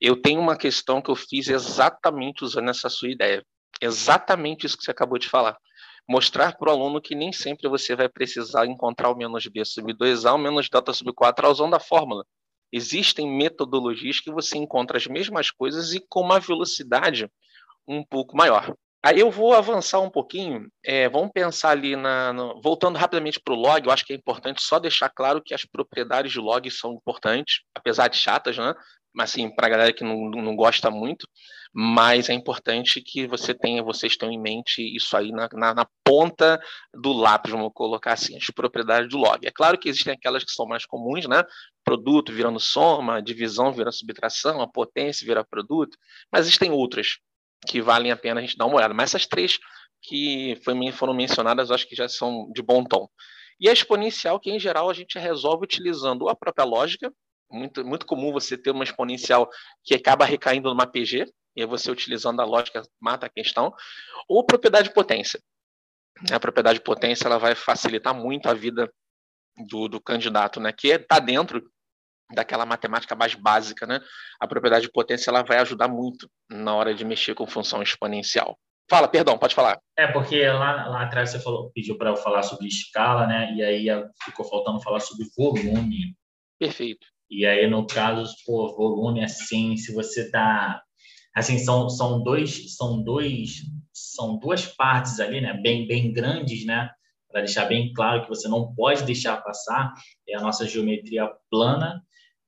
Speaker 2: Eu tenho uma questão que eu fiz exatamente usando essa sua ideia. Exatamente isso que você acabou de falar mostrar para o aluno que nem sempre você vai precisar encontrar o menos b sub 2a, o menos delta sub 4a usando a fórmula. Existem metodologias que você encontra as mesmas coisas e com uma velocidade um pouco maior. Aí eu vou avançar um pouquinho, é, vamos pensar ali na. No, voltando rapidamente para o log, eu acho que é importante só deixar claro que as propriedades de log são importantes, apesar de chatas, né? Mas assim, para a galera que não, não gosta muito, mas é importante que você tenha, vocês tenham em mente isso aí na, na, na, ponta do lápis, vamos colocar assim, as propriedades do log. É claro que existem aquelas que são mais comuns, né? Produto virando soma, divisão vira subtração, a potência vira produto, mas existem outras que valem a pena a gente dar uma olhada. Mas essas três que foram mencionadas, acho que já são de bom tom. E a exponencial, que em geral a gente resolve utilizando a própria lógica, muito, muito comum você ter uma exponencial que acaba recaindo numa PG, e você utilizando a lógica mata a questão, ou propriedade de potência. A propriedade de potência ela vai facilitar muito a vida do, do candidato, né? que está dentro daquela matemática mais básica. Né? A propriedade de potência ela vai ajudar muito na hora de mexer com função exponencial. Fala, perdão, pode falar.
Speaker 3: É, porque lá, lá atrás você falou, pediu para eu falar sobre escala, né? E aí ficou faltando falar sobre volume.
Speaker 2: Perfeito.
Speaker 3: E aí, no caso, pô, volume assim, se você tá. Assim, são, são dois, são dois, são duas partes ali, né? Bem, bem grandes, né? Para deixar bem claro que você não pode deixar passar, é a nossa geometria plana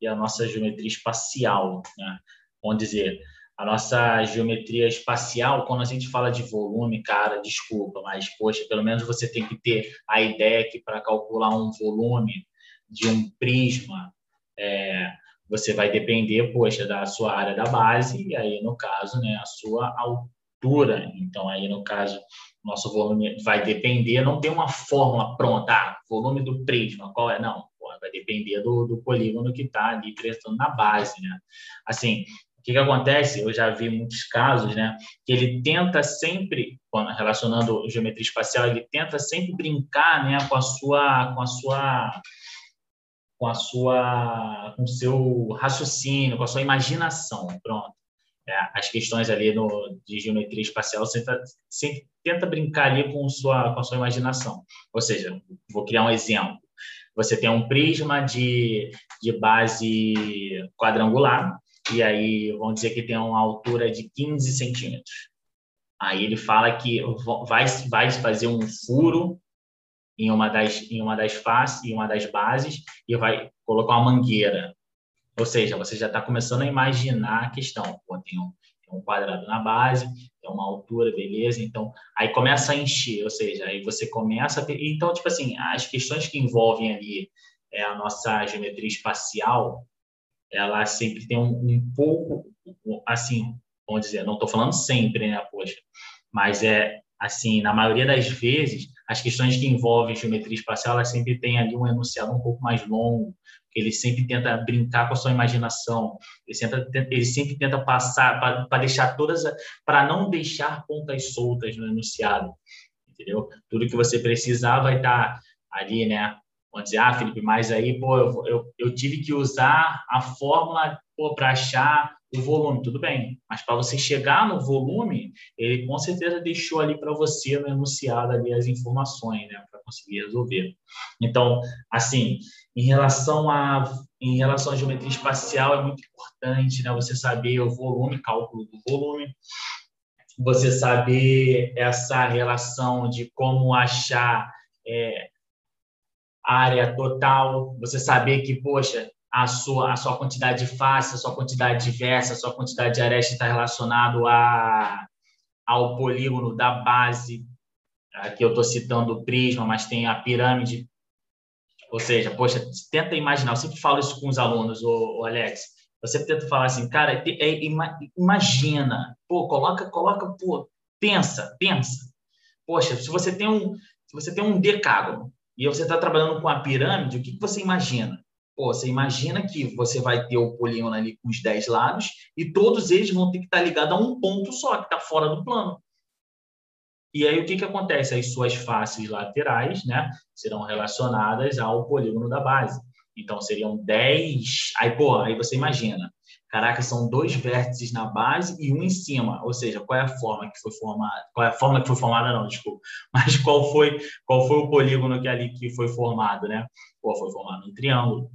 Speaker 3: e a nossa geometria espacial, né? Vamos dizer, a nossa geometria espacial, quando a gente fala de volume, cara, desculpa, mas, poxa, pelo menos você tem que ter a ideia que para calcular um volume de um prisma, é, você vai depender, poxa, da sua área da base, e aí, no caso, né, a sua altura. Então, aí, no caso, nosso volume vai depender, não tem uma fórmula pronta, ah, volume do prisma, qual é? Não, vai depender do, do polígono que está ali prestando na base, né? Assim, que, que acontece? Eu já vi muitos casos, né? Que ele tenta sempre, relacionando geometria espacial, ele tenta sempre brincar, né, com a sua, com a sua, com a sua, com o seu raciocínio, com a sua imaginação. Pronto. É, as questões ali no, de geometria espacial sempre, sempre tenta brincar ali com sua, com a sua imaginação. Ou seja, vou criar um exemplo. Você tem um prisma de, de base quadrangular, e aí vamos dizer que tem uma altura de 15 centímetros. Aí ele fala que vai, vai fazer um furo em uma das em uma das faces, em uma das bases e vai colocar uma mangueira. Ou seja, você já está começando a imaginar a questão. Pô, tem, um, tem um quadrado na base, tem uma altura, beleza? Então, aí começa a encher, ou seja, aí você começa a ter... Então, tipo assim, as questões que envolvem ali é, a nossa geometria espacial, ela sempre tem um, um pouco, assim, vamos dizer, não estou falando sempre, né, poxa, mas é assim, na maioria das vezes, as questões que envolvem geometria espacial, ela sempre tem ali um enunciado um pouco mais longo, ele sempre tenta brincar com a sua imaginação, ele sempre, ele sempre tenta passar, para deixar todas, para não deixar pontas soltas no enunciado, entendeu? Tudo que você precisar vai estar ali, né, Vamos dizer, ah, Felipe, mas aí, pô, eu, eu, eu tive que usar a fórmula para achar o volume. Tudo bem, mas para você chegar no volume, ele com certeza deixou ali para você no enunciado ali as informações, né, para conseguir resolver. Então, assim, em relação a em relação à geometria espacial é muito importante, né, você saber o volume, cálculo do volume, você saber essa relação de como achar é, área total, você saber que, poxa, a sua, a sua quantidade de face, a sua quantidade diversa, a sua quantidade de aresta está relacionado a, ao polígono da base, aqui eu estou citando o prisma, mas tem a pirâmide, ou seja, poxa, tenta imaginar, eu sempre falo isso com os alunos, o, Alex, sempre tento falar assim, cara, é, é, imagina, pô, coloca, coloca, pô, pensa, pensa. Poxa, se você tem um, se você tem um decágono, e você está trabalhando com a pirâmide, o que, que você imagina? Pô, você imagina que você vai ter o polígono ali com os 10 lados e todos eles vão ter que estar tá ligados a um ponto só, que está fora do plano. E aí o que, que acontece? As suas faces laterais né, serão relacionadas ao polígono da base. Então seriam 10. Aí, pô, aí você imagina. Caraca, são dois vértices na base e um em cima. Ou seja, qual é a forma que foi formada? Qual é a forma que foi formada? Não, desculpa. (laughs) Mas qual foi qual foi o polígono que ali que foi formado, né? Pô, foi formado um triângulo.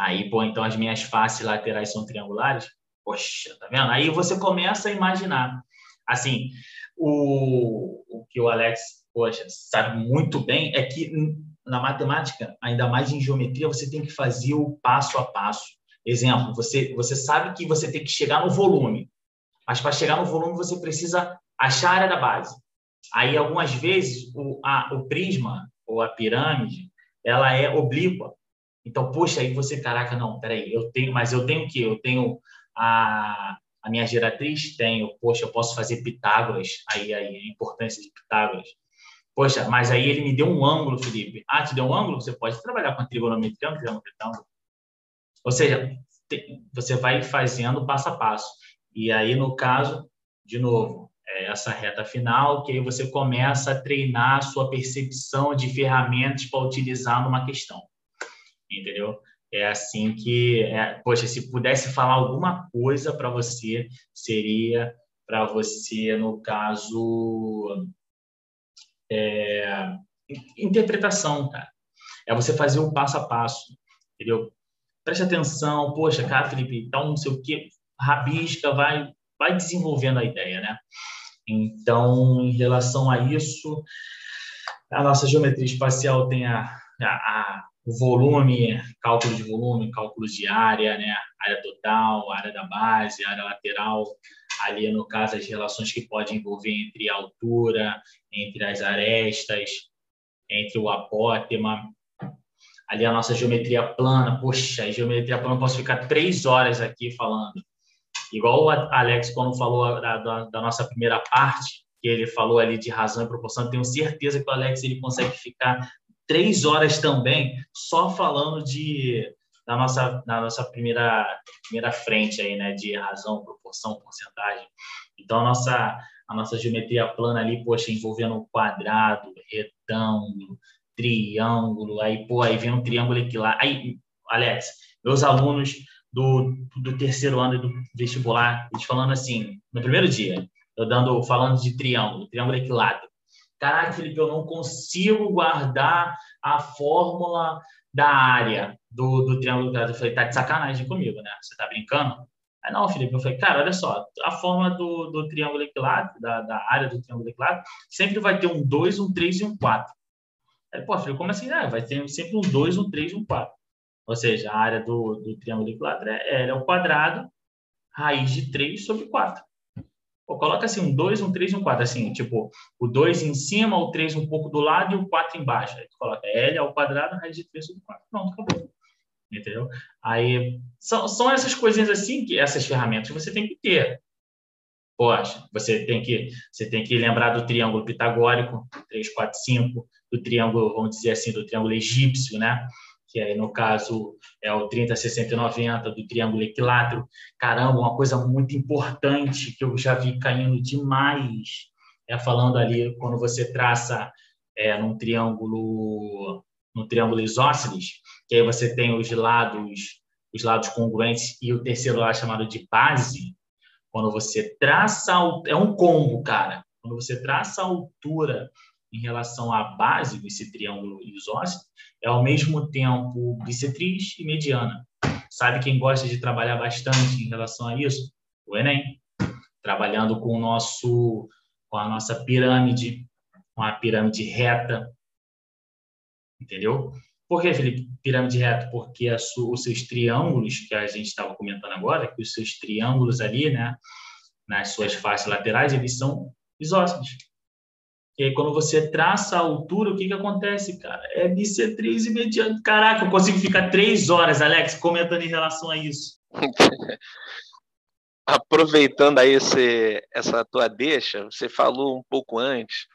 Speaker 3: Aí, pô, então as minhas faces laterais são triangulares. Poxa, tá vendo? Aí você começa a imaginar. Assim, o, o que o Alex, poxa, sabe muito bem é que na matemática, ainda mais em geometria, você tem que fazer o passo a passo. Exemplo, você, você sabe que você tem que chegar no volume, mas para chegar no volume você precisa achar a área da base. Aí, algumas vezes, o, a, o prisma ou a pirâmide, ela é oblíqua. Então, poxa, aí você, caraca, não, peraí, eu tenho, mas eu tenho o quê? Eu tenho a, a minha geratriz? Tenho, poxa, eu posso fazer Pitágoras, aí, aí a importância de Pitágoras. Poxa, mas aí ele me deu um ângulo, Felipe. Ah, te deu um ângulo? Você pode trabalhar com a trigonometria, um retângulo. Ou seja, você vai fazendo passo a passo. E aí, no caso, de novo, é essa reta final, que aí você começa a treinar a sua percepção de ferramentas para utilizar numa questão. Entendeu? É assim que, é, poxa, se pudesse falar alguma coisa para você, seria para você, no caso, é, interpretação, cara. É você fazer o passo a passo, entendeu? Preste atenção, poxa, cara, Felipe, então não sei o que, rabisca, vai, vai desenvolvendo a ideia, né? Então, em relação a isso, a nossa geometria espacial tem a, a, volume, cálculo de volume, cálculo de área, né? área total, área da base, área lateral, ali no caso as relações que podem envolver entre a altura, entre as arestas, entre o apótema, ali a nossa geometria plana, poxa, a geometria plana posso ficar três horas aqui falando, igual o Alex quando falou da, da, da nossa primeira parte, que ele falou ali de razão e proporção, tenho certeza que o Alex ele consegue ficar três horas também só falando de da nossa da nossa primeira primeira frente aí, né, de razão, proporção, porcentagem. Então a nossa a nossa geometria plana ali, poxa, envolvendo quadrado, retângulo, triângulo, aí pô, aí vem um triângulo equilátero. Aí, Alex, meus alunos do, do terceiro ano do vestibular, eles falando assim, no primeiro dia, eu dando falando de triângulo, triângulo equilátero. Caraca, Felipe, eu não consigo guardar a fórmula da área do, do triângulo Eu falei, tá de sacanagem comigo, né? Você tá brincando? Aí, não, Felipe, eu falei, cara, olha só, a fórmula do, do triângulo equilátero, da, da área do triângulo equilátero, sempre vai ter um 2, um 3 e um 4. Aí, pô, Felipe, como assim? É, vai ter sempre um 2, um 3 e um 4. Ou seja, a área do, do triângulo equilátero é, é o quadrado, raiz de 3 sobre 4. Pô, coloca assim um 2, um 3 e um 4. Assim, tipo, o 2 em cima, o 3 um pouco do lado e o 4 embaixo. Aí tu coloca L ao quadrado, raiz de 3 sobre 4. Pronto, acabou. Entendeu? Aí, são, são essas coisinhas assim, que essas ferramentas você tem que ter. Poxa, você tem que, você tem que lembrar do triângulo pitagórico, 3, 4, 5, do triângulo, vamos dizer assim, do triângulo egípcio, né? Que aí no caso é o 30, 60 e 90 do triângulo equilátero. Caramba, uma coisa muito importante que eu já vi caindo demais é falando ali quando você traça é, num triângulo no triângulo isósceles, que aí você tem os lados os lados congruentes e o terceiro lado chamado de base. Quando você traça é um combo, cara. Quando você traça a altura em relação à base desse triângulo isósceles, é ao mesmo tempo bissetriz e mediana. Sabe quem gosta de trabalhar bastante em relação a isso? O Enem. Trabalhando com o nosso com a nossa pirâmide, com a pirâmide reta. Entendeu? Por que, Felipe, pirâmide reta? Porque os seus triângulos, que a gente estava comentando agora, que os seus triângulos ali, né, nas suas faces laterais, eles são isósceles. E aí, quando você traça a altura, o que, que acontece, cara? É bissetriz mediano. Caraca, eu consigo ficar três horas, Alex, comentando em relação a isso. (laughs)
Speaker 2: Aproveitando aí esse, essa tua deixa, você falou um pouco antes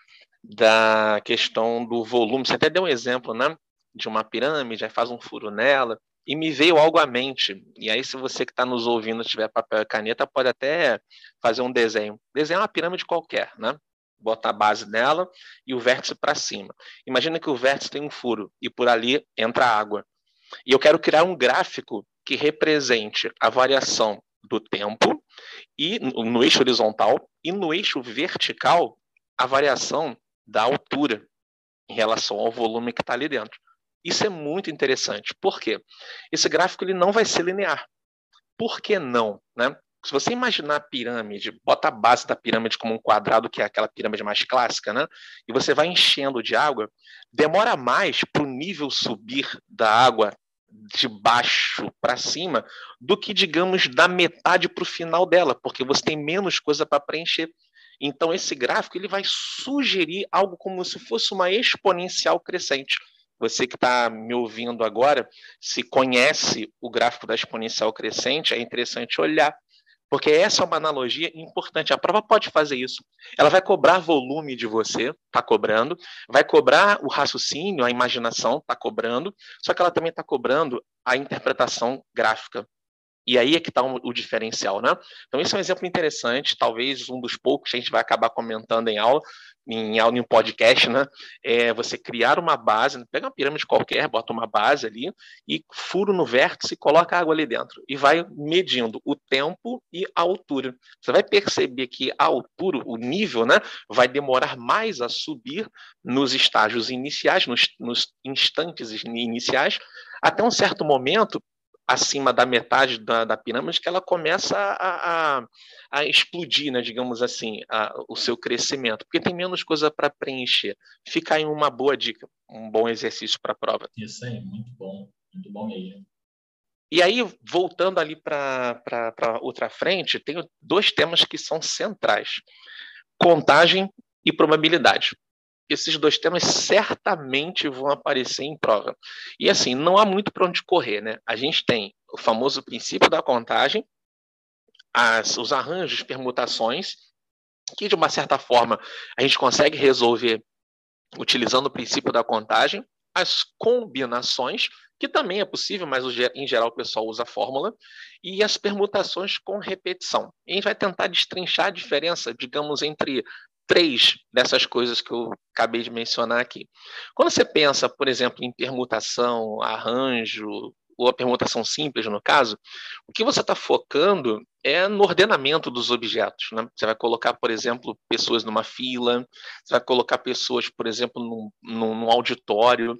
Speaker 2: da questão do volume. Você até deu um exemplo, né? De uma pirâmide, aí faz um furo nela, e me veio algo à mente. E aí, se você que está nos ouvindo tiver papel e caneta, pode até fazer um desenho. Desenhar uma pirâmide qualquer, né? Bota a base nela e o vértice para cima. Imagina que o vértice tem um furo e por ali entra água. E eu quero criar um gráfico que represente a variação do tempo e no eixo horizontal e no eixo vertical a variação da altura em relação ao volume que está ali dentro. Isso é muito interessante. Por quê? Esse gráfico ele não vai ser linear. Por que não? Né? Se você imaginar a pirâmide, bota a base da pirâmide como um quadrado, que é aquela pirâmide mais clássica, né? E você vai enchendo de água, demora mais para o nível subir da água de baixo para cima do que, digamos, da metade para o final dela, porque você tem menos coisa para preencher. Então, esse gráfico ele vai sugerir algo como se fosse uma exponencial crescente. Você que está me ouvindo agora, se conhece o gráfico da exponencial crescente, é interessante olhar porque essa é uma analogia importante. A prova pode fazer isso. Ela vai cobrar volume de você, está cobrando, vai cobrar o raciocínio, a imaginação, está cobrando, só que ela também está cobrando a interpretação gráfica. E aí é que está o diferencial, né? Então, esse é um exemplo interessante, talvez um dos poucos que a gente vai acabar comentando em aula, em em um podcast, né? É você criar uma base, pega uma pirâmide qualquer, bota uma base ali e furo no vértice e coloca água ali dentro. E vai medindo o tempo e a altura. Você vai perceber que a altura, o nível, né, vai demorar mais a subir nos estágios iniciais, nos, nos instantes iniciais, até um certo momento acima da metade da, da pirâmide que ela começa a, a, a explodir, né, digamos assim, a, o seu crescimento, porque tem menos coisa para preencher. Fica aí uma boa dica, um bom exercício para a prova.
Speaker 3: Isso aí, muito bom, muito bom mesmo.
Speaker 2: E aí, voltando ali para outra frente, tenho dois temas que são centrais: contagem e probabilidade esses dois temas certamente vão aparecer em prova. E assim, não há muito para onde correr, né? A gente tem o famoso princípio da contagem, as, os arranjos, permutações, que de uma certa forma a gente consegue resolver utilizando o princípio da contagem, as combinações, que também é possível, mas em geral o pessoal usa a fórmula, e as permutações com repetição. E a gente vai tentar destrinchar a diferença, digamos, entre três dessas coisas que eu acabei de mencionar aqui. Quando você pensa, por exemplo, em permutação, arranjo, ou a permutação simples, no caso, o que você está focando é no ordenamento dos objetos. Né? Você vai colocar, por exemplo, pessoas numa fila, você vai colocar pessoas, por exemplo, num, num auditório.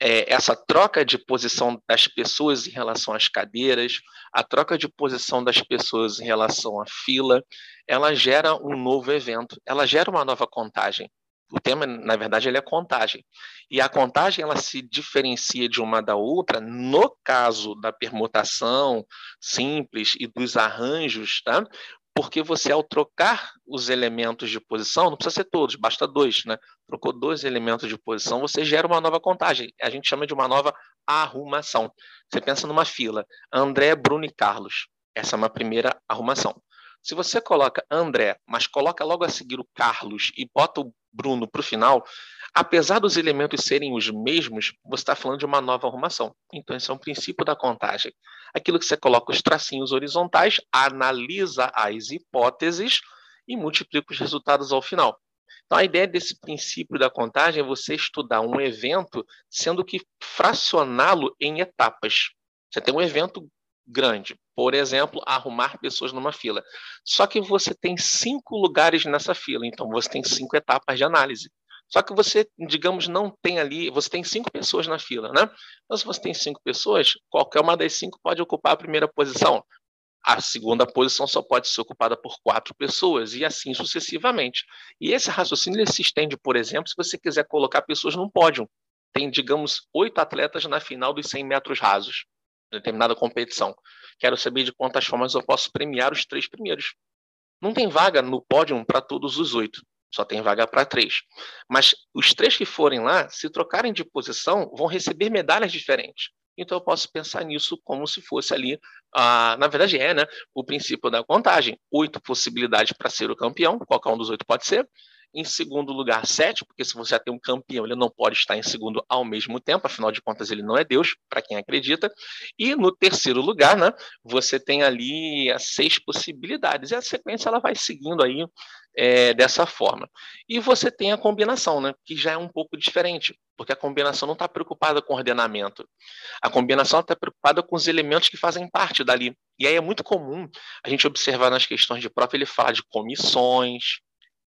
Speaker 2: É, essa troca de posição das pessoas em relação às cadeiras, a troca de posição das pessoas em relação à fila, ela gera um novo evento, ela gera uma nova contagem. O tema, na verdade, ele é contagem. E a contagem ela se diferencia de uma da outra no caso da permutação simples e dos arranjos, tá? Porque você, ao trocar os elementos de posição, não precisa ser todos, basta dois, né? Trocou dois elementos de posição, você gera uma nova contagem. A gente chama de uma nova arrumação. Você pensa numa fila: André, Bruno e Carlos. Essa é uma primeira arrumação. Se você coloca André, mas coloca logo a seguir o Carlos e bota o Bruno para o final, apesar dos elementos serem os mesmos, você está falando de uma nova arrumação. Então, esse é um princípio da contagem. Aquilo que você coloca os tracinhos horizontais, analisa as hipóteses e multiplica os resultados ao final. Então, a ideia desse princípio da contagem é você estudar um evento, sendo que fracioná-lo em etapas. Você tem um evento grande. Por exemplo, arrumar pessoas numa fila. Só que você tem cinco lugares nessa fila, então você tem cinco etapas de análise. Só que você, digamos, não tem ali, você tem cinco pessoas na fila, né? Então, se você tem cinco pessoas, qualquer uma das cinco pode ocupar a primeira posição. A segunda posição só pode ser ocupada por quatro pessoas, e assim sucessivamente. E esse raciocínio ele se estende, por exemplo, se você quiser colocar pessoas num pódio. Tem, digamos, oito atletas na final dos 100 metros rasos determinada competição. Quero saber de quantas formas eu posso premiar os três primeiros. Não tem vaga no pódio para todos os oito, só tem vaga para três. Mas os três que forem lá, se trocarem de posição, vão receber medalhas diferentes. Então eu posso pensar nisso como se fosse ali, ah, na verdade é, né? O princípio da contagem: oito possibilidades para ser o campeão, qualquer um dos oito pode ser. Em segundo lugar, sete, porque se você tem um campeão, ele não pode estar em segundo ao mesmo tempo, afinal de contas, ele não é Deus, para quem acredita. E no terceiro lugar, né, você tem ali as seis possibilidades. E a sequência ela vai seguindo aí é, dessa forma. E você tem a combinação, né, que já é um pouco diferente, porque a combinação não está preocupada com ordenamento. A combinação está preocupada com os elementos que fazem parte dali. E aí é muito comum a gente observar nas questões de prova ele fala de comissões,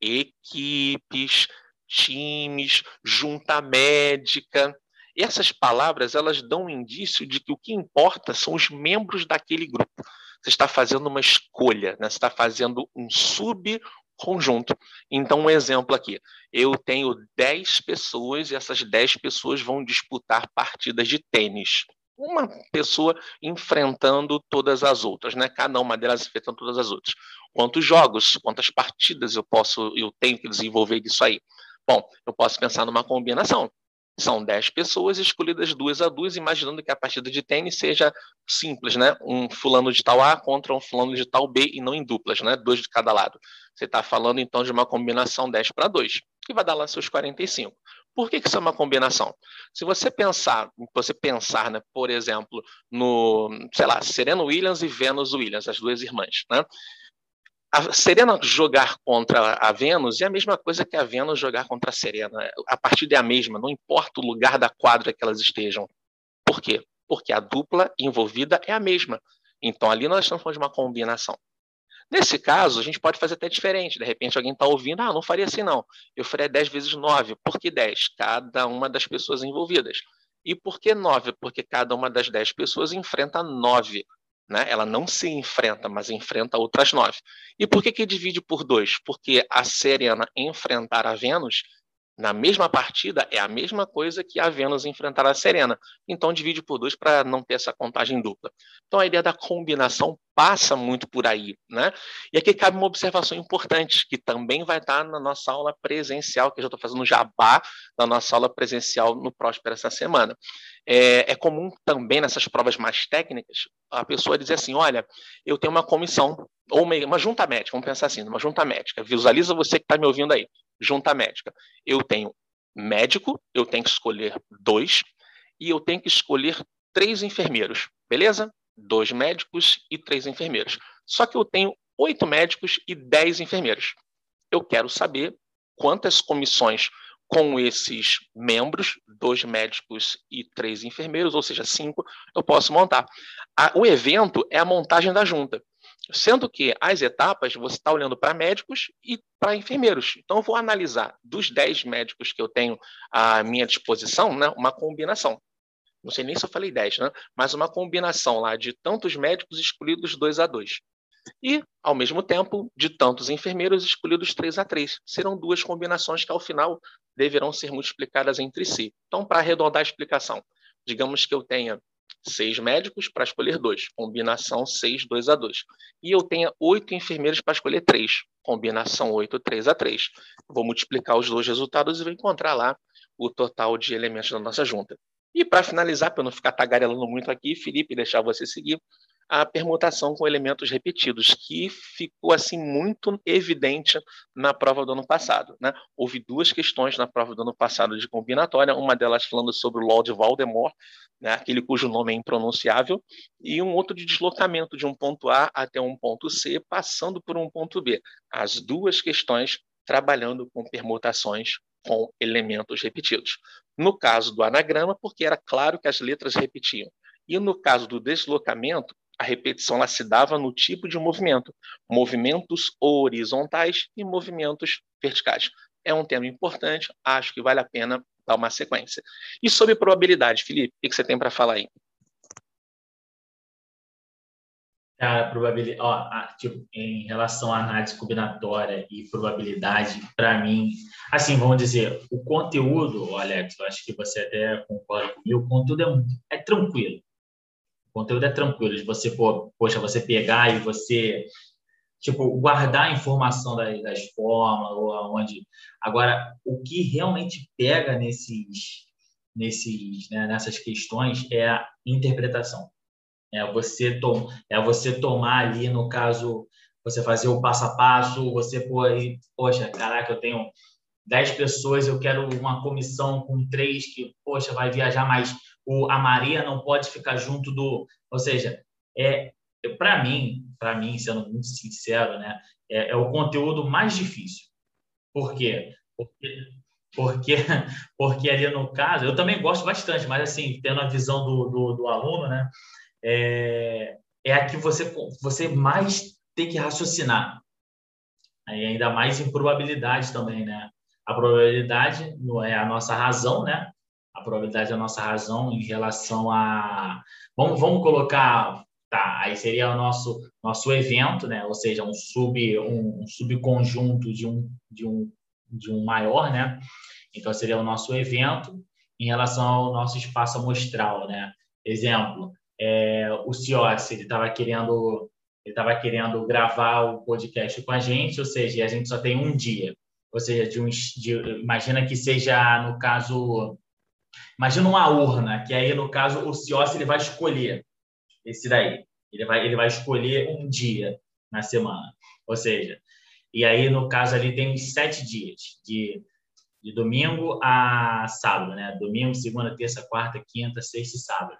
Speaker 2: equipes, times, junta médica. Essas palavras elas dão um indício de que o que importa são os membros daquele grupo. Você está fazendo uma escolha, né? você está fazendo um subconjunto. Então, um exemplo aqui: eu tenho 10 pessoas e essas 10 pessoas vão disputar partidas de tênis uma pessoa enfrentando todas as outras, né? Cada uma delas enfrentando todas as outras. Quantos jogos, quantas partidas eu posso, eu tenho que desenvolver disso aí? Bom, eu posso pensar numa combinação. São 10 pessoas escolhidas duas a duas, imaginando que a partida de tênis seja simples, né? Um fulano de tal A contra um fulano de tal B e não em duplas, né? Dois de cada lado. Você está falando então de uma combinação 10 para 2, que vai dar lá seus 45. Por que, que isso é uma combinação? Se você pensar, você pensar, né, por exemplo, no, sei lá, Serena Williams e Venus Williams, as duas irmãs, né? A Serena jogar contra a Vênus é a mesma coisa que a Vênus jogar contra a Serena. A partida é a mesma, não importa o lugar da quadra que elas estejam. Por quê? Porque a dupla envolvida é a mesma. Então ali nós estamos falando de uma combinação. Nesse caso, a gente pode fazer até diferente. De repente, alguém está ouvindo, ah, não faria assim, não. Eu faria 10 vezes 9. Por que 10? Cada uma das pessoas envolvidas. E por que 9? Porque cada uma das 10 pessoas enfrenta 9. Né? Ela não se enfrenta, mas enfrenta outras 9. E por que, que divide por 2? Porque a Serena enfrentar a Vênus na mesma partida é a mesma coisa que a Vênus enfrentar a Serena. Então divide por dois para não ter essa contagem dupla. Então a ideia da combinação passa muito por aí, né? E aqui cabe uma observação importante que também vai estar na nossa aula presencial, que eu já estou fazendo jabá na nossa aula presencial no Próspera essa semana. É, é, comum também nessas provas mais técnicas a pessoa dizer assim, olha, eu tenho uma comissão ou uma, uma junta médica, vamos pensar assim, uma junta médica. Visualiza você que está me ouvindo aí junta médica. Eu tenho médico, eu tenho que escolher dois, e eu tenho que escolher três enfermeiros, beleza? Dois médicos e três enfermeiros. Só que eu tenho oito médicos e dez enfermeiros. Eu quero saber quantas comissões com esses membros, dois médicos e três enfermeiros, ou seja, cinco, eu posso montar. o evento é a montagem da junta. Sendo que as etapas você está olhando para médicos e para enfermeiros. Então, eu vou analisar dos 10 médicos que eu tenho à minha disposição, né, uma combinação. Não sei nem se eu falei 10, né? mas uma combinação lá de tantos médicos escolhidos 2 a 2. E, ao mesmo tempo, de tantos enfermeiros escolhidos 3 a 3. Serão duas combinações que, ao final, deverão ser multiplicadas entre si. Então, para arredondar a explicação, digamos que eu tenha seis médicos para escolher dois, combinação 6, 2 a 2. E eu tenho oito enfermeiros para escolher três, combinação 8, 3 a 3. Vou multiplicar os dois resultados e vou encontrar lá o total de elementos da nossa junta. E para finalizar, para não ficar tagarelando muito aqui, Felipe, deixar você seguir, a permutação com elementos repetidos, que ficou assim muito evidente na prova do ano passado. Né? Houve duas questões na prova do ano passado de combinatória, uma delas falando sobre o Lord Voldemort, né, aquele cujo nome é impronunciável, e um outro de deslocamento de um ponto A até um ponto C, passando por um ponto B. As duas questões trabalhando com permutações com elementos repetidos. No caso do anagrama, porque era claro que as letras repetiam. E no caso do deslocamento, a repetição ela se dava no tipo de movimento, movimentos horizontais e movimentos verticais. É um tema importante, acho que vale a pena dar uma sequência. E sobre probabilidade, Felipe, o que você tem para falar aí?
Speaker 3: Cara, probabilidade, ó, tipo, em relação à análise combinatória e probabilidade, para mim, assim, vamos dizer, o conteúdo, Alex, eu acho que você até concorda comigo, o conteúdo é, é tranquilo. O conteúdo é tranquilo, de você, pô, poxa, você pegar e você, tipo, guardar a informação das, das formas ou aonde. Agora, o que realmente pega nesses, nesses, né, nessas questões é a interpretação. É você, tom, é você tomar ali, no caso, você fazer o passo a passo, você, pô, aí, poxa, caraca, eu tenho 10 pessoas, eu quero uma comissão com três que, poxa, vai viajar mais o, a Maria não pode ficar junto do. Ou seja, é, para mim, para mim, sendo muito sincero, né, é, é, o conteúdo mais difícil. Por quê? Porque, porque, (laughs) porque ali no caso, eu também gosto bastante, mas assim, tendo a visão do, do, do aluno, né, é, é a que você, você mais tem que raciocinar. Aí ainda mais em probabilidade também, né? A probabilidade é a nossa razão, né? A probabilidade da nossa razão em relação a. Vamos, vamos colocar. Tá, aí seria o nosso, nosso evento, né? ou seja, um, sub, um, um subconjunto de um, de, um, de um maior, né? Então, seria o nosso evento em relação ao nosso espaço amostral, né? Exemplo, é, o Ciossi, ele estava querendo ele estava querendo gravar o podcast com a gente, ou seja, a gente só tem um dia. Ou seja, de um, de, imagina que seja, no caso, Imagina uma urna, que aí, no caso, o Ciossi ele vai escolher esse daí. Ele vai, ele vai escolher um dia na semana. Ou seja, e aí, no caso ali, tem sete dias de de domingo a sábado, né? Domingo, segunda, terça, quarta, quinta, sexta e sábado.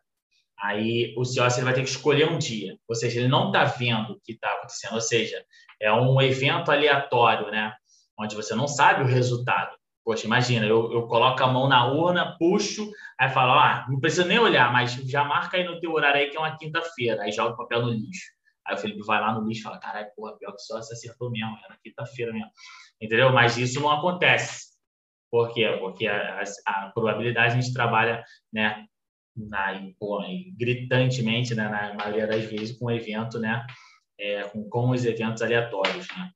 Speaker 3: Aí o CIOS ele vai ter que escolher um dia, ou seja, ele não está vendo o que está acontecendo, ou seja, é um evento aleatório, né? Onde você não sabe o resultado. Poxa, imagina, eu, eu coloco a mão na urna, puxo, aí falo, ah, não precisa nem olhar, mas já marca aí no teu horário aí que é uma quinta-feira, aí joga o papel no lixo. Aí o Felipe vai lá no lixo e fala, caralho, porra, pior que só se acertou mesmo, era quinta-feira mesmo. Entendeu? Mas isso não acontece. Por quê? Porque a, a, a probabilidade a gente trabalha, né, na, gritantemente, né, na maioria das vezes, com evento, né, é, com, com os eventos aleatórios, né.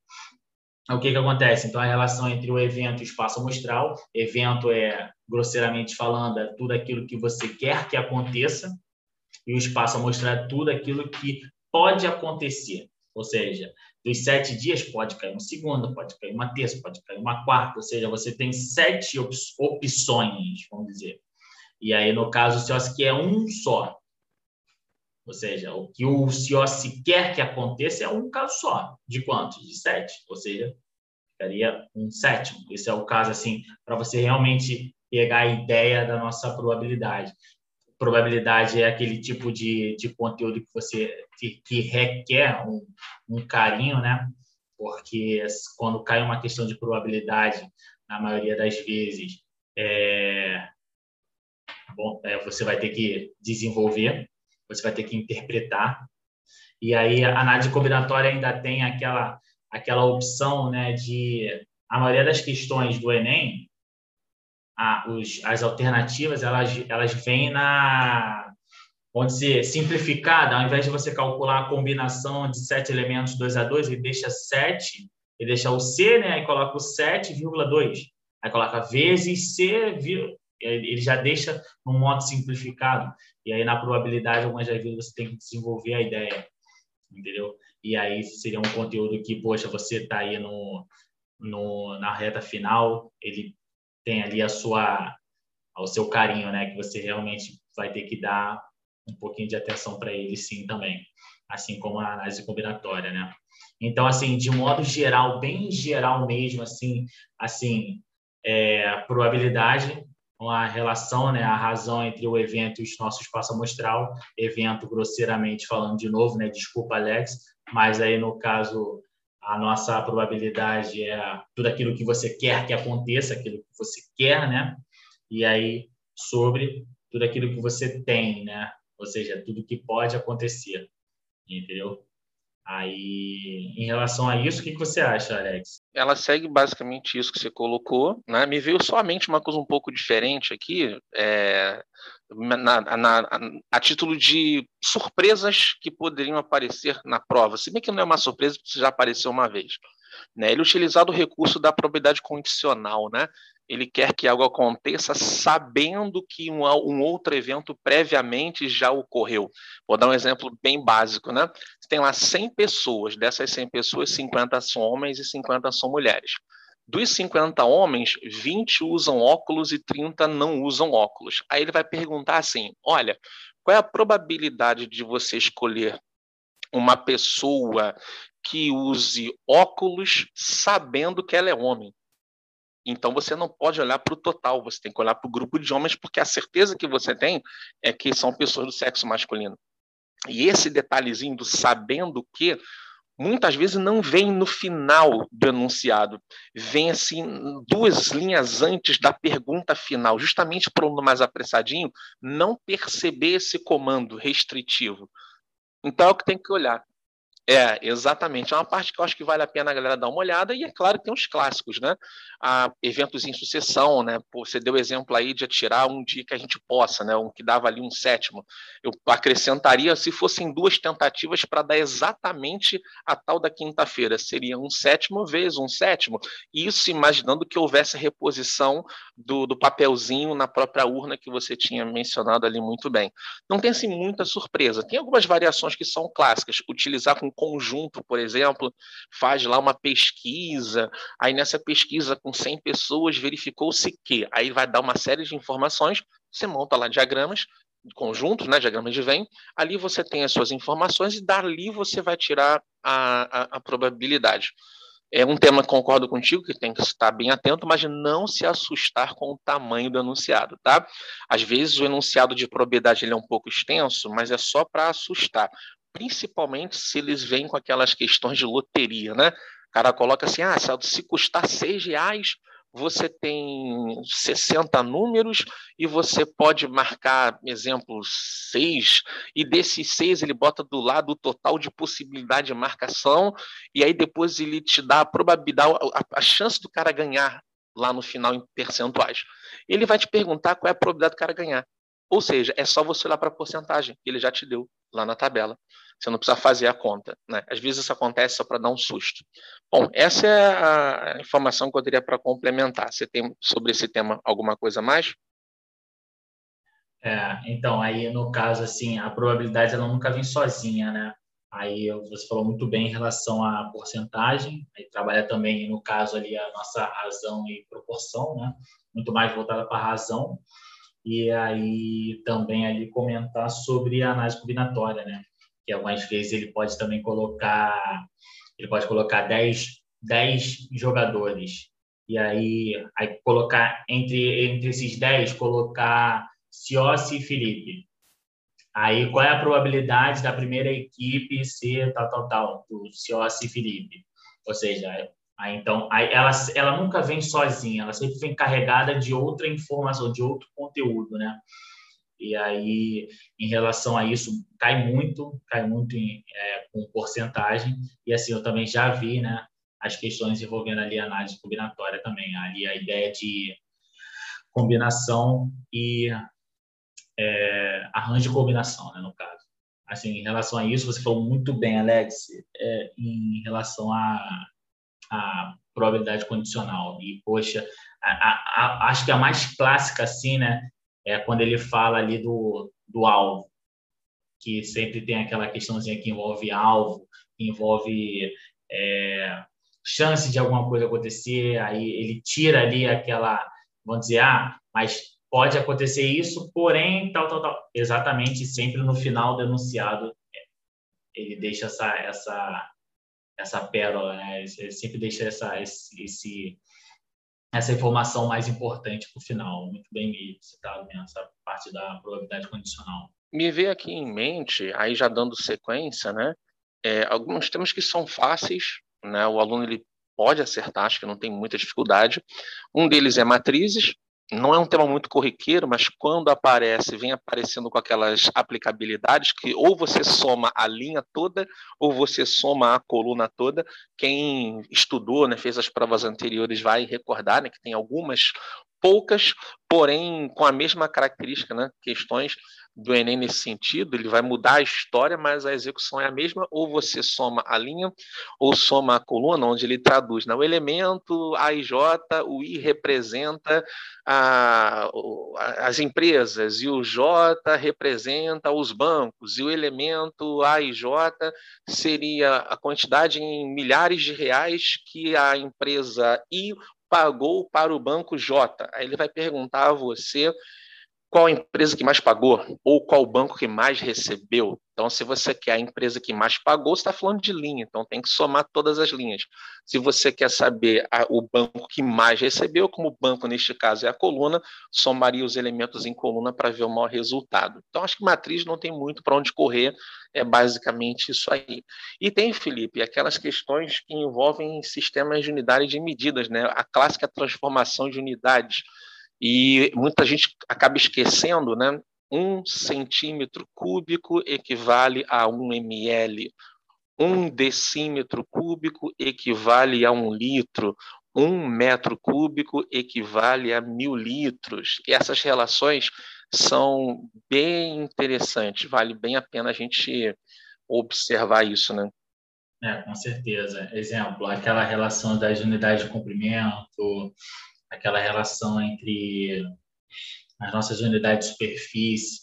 Speaker 3: O que que acontece? Então, a relação entre o evento e o espaço amostral, evento é, grosseiramente falando, é tudo aquilo que você quer que aconteça, e o espaço amostral é tudo aquilo que pode acontecer. Ou seja, dos sete dias pode cair uma segunda, pode cair uma terça, pode cair uma quarta. Ou seja, você tem sete op opções, vamos dizer. E aí, no caso, o CIOS é um só. Ou seja, o que o CIOS quer que aconteça é um caso só. De quantos? De sete. Ou seja, ficaria um sétimo. Esse é o caso, assim, para você realmente pegar a ideia da nossa probabilidade. Probabilidade é aquele tipo de, de conteúdo que você que, que requer um, um carinho, né? Porque quando cai uma questão de probabilidade, na maioria das vezes, é, bom, é, você vai ter que desenvolver, você vai ter que interpretar. E aí a análise combinatória ainda tem aquela aquela opção, né, de a maioria das questões do Enem, a, os, as alternativas elas elas vêm na onde se simplificada, ao invés de você calcular a combinação de sete elementos 2 a 2, ele deixa 7, ele deixa o C, né, e coloca o 7,2. Aí coloca vezes C, ele já deixa num modo simplificado. E aí, na probabilidade, algumas das vezes você tem que desenvolver a ideia, entendeu? E aí seria um conteúdo que, poxa, você está aí no, no, na reta final, ele tem ali a sua, o seu carinho, né? Que você realmente vai ter que dar um pouquinho de atenção para ele, sim, também. Assim como a análise combinatória, né? Então, assim, de modo geral, bem geral mesmo, assim, assim, é, probabilidade a relação, né, a razão entre o evento e o nosso espaço amostral, evento grosseiramente falando de novo, né, desculpa Alex, mas aí no caso a nossa probabilidade é tudo aquilo que você quer que aconteça, aquilo que você quer, né, e aí sobre tudo aquilo que você tem, né, ou seja, tudo que pode acontecer, entendeu? Aí, em relação a isso, o que, você acha, Alex?
Speaker 2: Ela segue basicamente isso que você colocou. Né? Me veio somente uma coisa um pouco diferente aqui, é, na, na, a título de surpresas que poderiam aparecer na prova. Se bem que não é uma surpresa, porque já apareceu uma vez. Né? Ele utilizado o recurso da probabilidade condicional, né? ele quer que algo aconteça sabendo que um, um, outro evento previamente já ocorreu. Vou dar um exemplo bem básico, né? Você tem lá 100 pessoas, dessas 100 pessoas, 50 são homens e 50 são mulheres. Dos 50 homens, 20 usam óculos e 30 não usam óculos. Aí ele vai perguntar assim: olha, qual é a probabilidade de você escolher uma pessoa que use óculos sabendo que ela é homem? Então você não pode olhar para o total, você tem que olhar para o grupo de homens, porque a certeza que você tem é que são pessoas do sexo masculino. E esse detalhezinho do sabendo que muitas vezes não vem no final do enunciado, vem assim duas linhas antes da pergunta final, justamente para o mais apressadinho não perceber esse comando restritivo. Então é o que tem que olhar. É, exatamente. É uma parte que eu acho que vale a pena a galera dar uma olhada, e é claro que tem os clássicos, né? Ah, eventos em sucessão, né? Você deu exemplo aí de atirar um dia que a gente possa, né? Um que dava ali um sétimo. Eu acrescentaria se fossem duas tentativas para dar exatamente a tal da quinta-feira. Seria um sétimo vezes um sétimo. Isso imaginando que houvesse reposição do, do papelzinho na própria urna que você tinha mencionado ali muito bem. Não tem assim muita surpresa. Tem algumas variações que são clássicas. Utilizar com conjunto, por exemplo, faz lá uma pesquisa, aí nessa pesquisa com 100 pessoas verificou-se que, aí vai dar uma série de informações, você monta lá diagramas, conjuntos, né, diagramas de Venn, ali você tem as suas informações e dali você vai tirar a, a, a probabilidade. É um tema, concordo contigo, que tem que estar bem atento, mas não se assustar com o tamanho do enunciado, tá? Às vezes o enunciado de probidade ele é um pouco extenso, mas é só para assustar, principalmente se eles vêm com aquelas questões de loteria, né? O cara coloca assim, ah, se custar seis reais, você tem 60 números e você pode marcar, exemplo, seis, e desses seis ele bota do lado o total de possibilidade de marcação, e aí depois ele te dá a probabilidade, a, a chance do cara ganhar lá no final em percentuais. Ele vai te perguntar qual é a probabilidade do cara ganhar. Ou seja, é só você olhar para a porcentagem que ele já te deu lá na tabela. Você não precisa fazer a conta. Né? Às vezes isso acontece só para dar um susto. Bom, essa é a informação que eu teria para complementar. Você tem sobre esse tema alguma coisa mais?
Speaker 3: É, então, aí no caso, assim, a probabilidade ela nunca vem sozinha, né? Aí você falou muito bem em relação à porcentagem, aí trabalha também, no caso ali, a nossa razão e proporção, né? Muito mais voltada para a razão. E aí também ali comentar sobre a análise combinatória, né? Que algumas vezes ele pode também colocar ele pode colocar 10, 10 jogadores. E aí, aí colocar entre entre esses 10 colocar Ciossi e Felipe. Aí qual é a probabilidade da primeira equipe ser tal tal tal do Ciossi e Felipe? Ou seja aí então aí ela ela nunca vem sozinha ela sempre vem carregada de outra informação de outro conteúdo né e aí, em relação a isso, cai muito, cai muito em, é, com porcentagem. E assim, eu também já vi, né, as questões envolvendo ali a análise combinatória também. Ali a ideia de combinação e é, arranjo de combinação, né, no caso. Assim, em relação a isso, você falou muito bem, Alex, é, em relação à a, a, probabilidade condicional. E, poxa, a, a, acho que a mais clássica, assim, né, é quando ele fala ali do, do alvo, que sempre tem aquela questãozinha que envolve alvo, que envolve é, chance de alguma coisa acontecer, aí ele tira ali aquela, vamos dizer, ah, mas pode acontecer isso, porém, tal, tal, tal. Exatamente, sempre no final do enunciado, ele deixa essa, essa, essa pérola, né? Ele sempre deixa essa, esse, esse essa informação mais importante para o final. Muito bem citado nessa parte da probabilidade condicional.
Speaker 2: Me veio aqui em mente, aí já dando sequência, né? É, alguns temas que são fáceis, né? O aluno ele pode acertar, acho que não tem muita dificuldade. Um deles é matrizes, não é um tema muito corriqueiro, mas quando aparece, vem aparecendo com aquelas aplicabilidades que ou você soma a linha toda ou você soma a coluna toda. Quem estudou, né, fez as provas anteriores vai recordar né, que tem algumas poucas, porém com a mesma característica, né, questões do Enem nesse sentido, ele vai mudar a história, mas a execução é a mesma, ou você soma a linha, ou soma a coluna, onde ele traduz. Né? O elemento A e J, o I representa a, as empresas, e o J representa os bancos, e o elemento A e J seria a quantidade em milhares de reais que a empresa I pagou para o banco J. Aí ele vai perguntar a você qual a empresa que mais pagou ou qual banco que mais recebeu. Então, se você quer a empresa que mais pagou, você está falando de linha, então tem que somar todas as linhas. Se você quer saber a, o banco que mais recebeu, como o banco neste caso é a coluna, somaria os elementos em coluna para ver o maior resultado. Então, acho que matriz não tem muito para onde correr, é basicamente isso aí. E tem, Felipe, aquelas questões que envolvem sistemas de unidade de medidas, né? a clássica transformação de unidades e muita gente acaba esquecendo, né? Um centímetro cúbico equivale a um ml. Um decímetro cúbico equivale a um litro. Um metro cúbico equivale a mil litros. E essas relações são bem interessantes. Vale bem a pena a gente observar isso, né?
Speaker 3: É, com certeza. Exemplo, aquela relação das unidades de comprimento, aquela relação entre as nossas unidades de superfície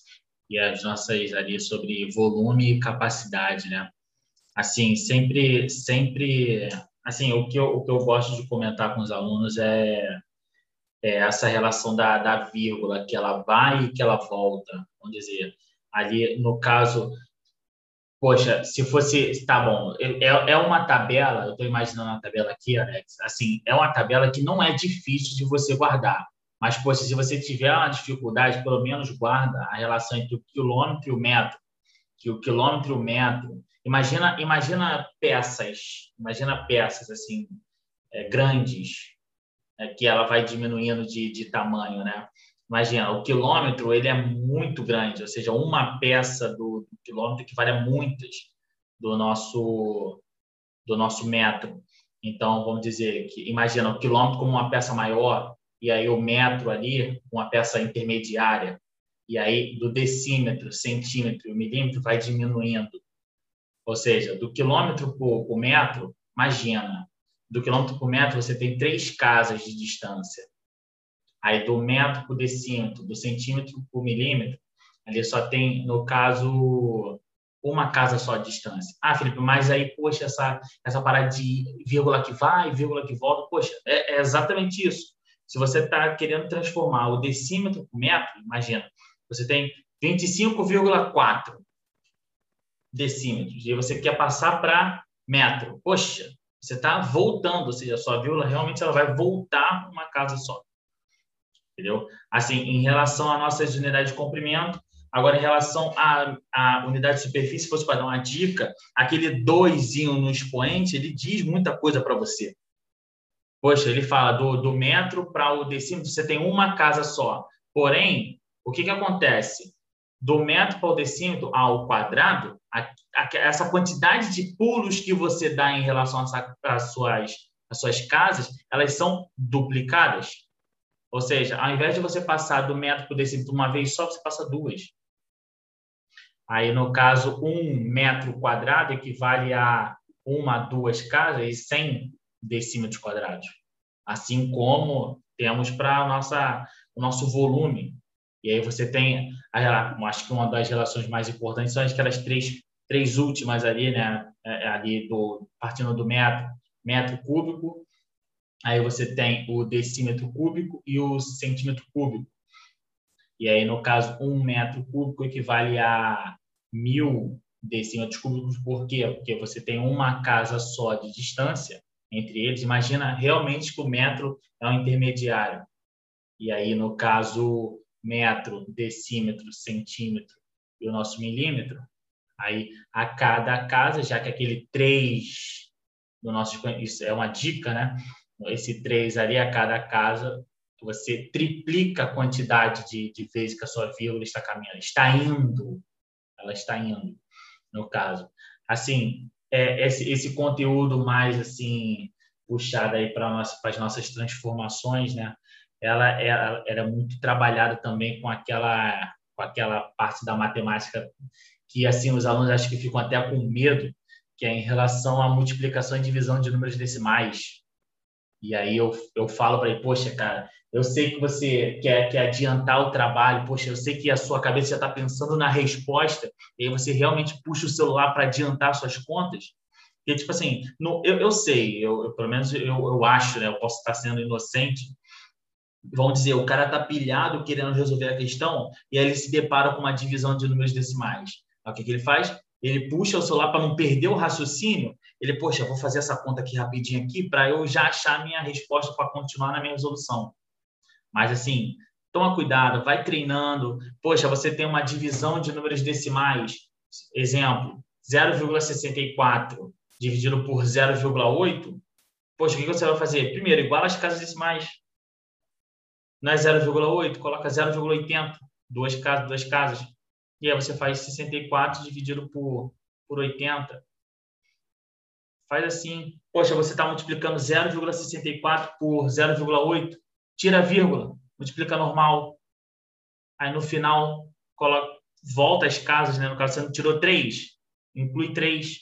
Speaker 3: e as nossas ali sobre volume e capacidade, né? Assim, sempre, sempre, assim, o que eu, o que eu gosto de comentar com os alunos é, é essa relação da, da vírgula, que ela vai e que ela volta, vamos dizer. Ali, no caso, poxa, se fosse, tá bom, é, é uma tabela, eu estou imaginando a tabela aqui, Alex, assim, é uma tabela que não é difícil de você guardar, mas, poxa, se você tiver uma dificuldade, pelo menos guarda a relação entre o quilômetro e o metro, que o quilômetro e o metro, imagina, imagina peças, imagina peças, assim, é, grandes, é, que ela vai diminuindo de, de tamanho, né? Imagina, o quilômetro ele é muito grande, ou seja, uma peça do, do quilômetro equivale a muitas do nosso do nosso metro. Então, vamos dizer que imagina o quilômetro como uma peça maior e aí o metro ali uma peça intermediária e aí do decímetro, centímetro milímetro vai diminuindo. Ou seja, do quilômetro por, por metro, imagina, do quilômetro por metro você tem três casas de distância. Aí do metro por decímetro, do centímetro por milímetro, ali só tem, no caso, uma casa só de distância. Ah, Felipe, mas aí, poxa, essa, essa parada de vírgula que vai, vírgula que volta, poxa, é, é exatamente isso. Se você está querendo transformar o decímetro por metro, imagina, você tem 25,4 decímetros e você quer passar para metro. Poxa, você está voltando, ou seja, a sua vírgula realmente ela vai voltar uma casa só entendeu? Assim, em relação à nossa unidade de comprimento, agora em relação à, à unidade de superfície, se fosse para dar uma dica, aquele doisinho no expoente, ele diz muita coisa para você. Poxa, ele fala do, do metro para o decímetro, você tem uma casa só. Porém, o que, que acontece? Do metro para o decímetro ao quadrado, a, a, essa quantidade de pulos que você dá em relação às suas, às suas casas, elas são duplicadas. Ou seja, ao invés de você passar do metro por decímetro uma vez só, você passa duas. Aí, no caso, um metro quadrado equivale a uma, duas casas e 100 decímetros quadrados. Assim como temos para o nosso volume. E aí você tem, acho que uma das relações mais importantes são aquelas três, três últimas ali, né? É, é ali do, partindo do metro, metro cúbico, Aí você tem o decímetro cúbico e o centímetro cúbico. E aí, no caso, um metro cúbico equivale a mil decímetros cúbicos. Por quê? Porque você tem uma casa só de distância entre eles. Imagina realmente que o metro é um intermediário. E aí, no caso, metro, decímetro, centímetro e o nosso milímetro, aí a cada casa, já que aquele 3 do nosso isso é uma dica, né? Esse 3 ali a cada casa, você triplica a quantidade de, de vezes que a sua vírgula está caminhando. Está indo. Ela está indo, no caso. Assim, é, esse, esse conteúdo mais assim puxado aí para nossa, as nossas transformações, né? Ela, ela era muito trabalhada também com aquela com aquela parte da matemática que assim os alunos acho que ficam até com medo, que é em relação à multiplicação e divisão de números decimais. E aí eu, eu falo para ele, poxa, cara, eu sei que você quer, quer adiantar o trabalho, poxa, eu sei que a sua cabeça já está pensando na resposta, e aí você realmente puxa o celular para adiantar suas contas. Porque, tipo assim, no, eu, eu sei, eu, eu pelo menos eu, eu acho, né, eu posso estar sendo inocente, vão dizer, o cara está pilhado querendo resolver a questão, e aí ele se depara com uma divisão de números decimais. o que, que ele faz? Ele puxa o celular para não perder o raciocínio, ele, poxa, vou fazer essa conta aqui rapidinho aqui para eu já achar a minha resposta para continuar na minha resolução. Mas assim, toma cuidado, vai treinando. Poxa, você tem uma divisão de números decimais. Exemplo, 0,64 dividido por 0,8. Poxa, o que você vai fazer? Primeiro, iguala as casas decimais. Não é 0,8, coloca 0,80, duas casas, duas casas. E aí você faz 64 dividido por, por 80 faz assim, poxa, você está multiplicando 0,64 por 0,8, tira a vírgula, multiplica normal. Aí no final, coloca, volta as casas, né? no caso você não tirou 3, inclui 3.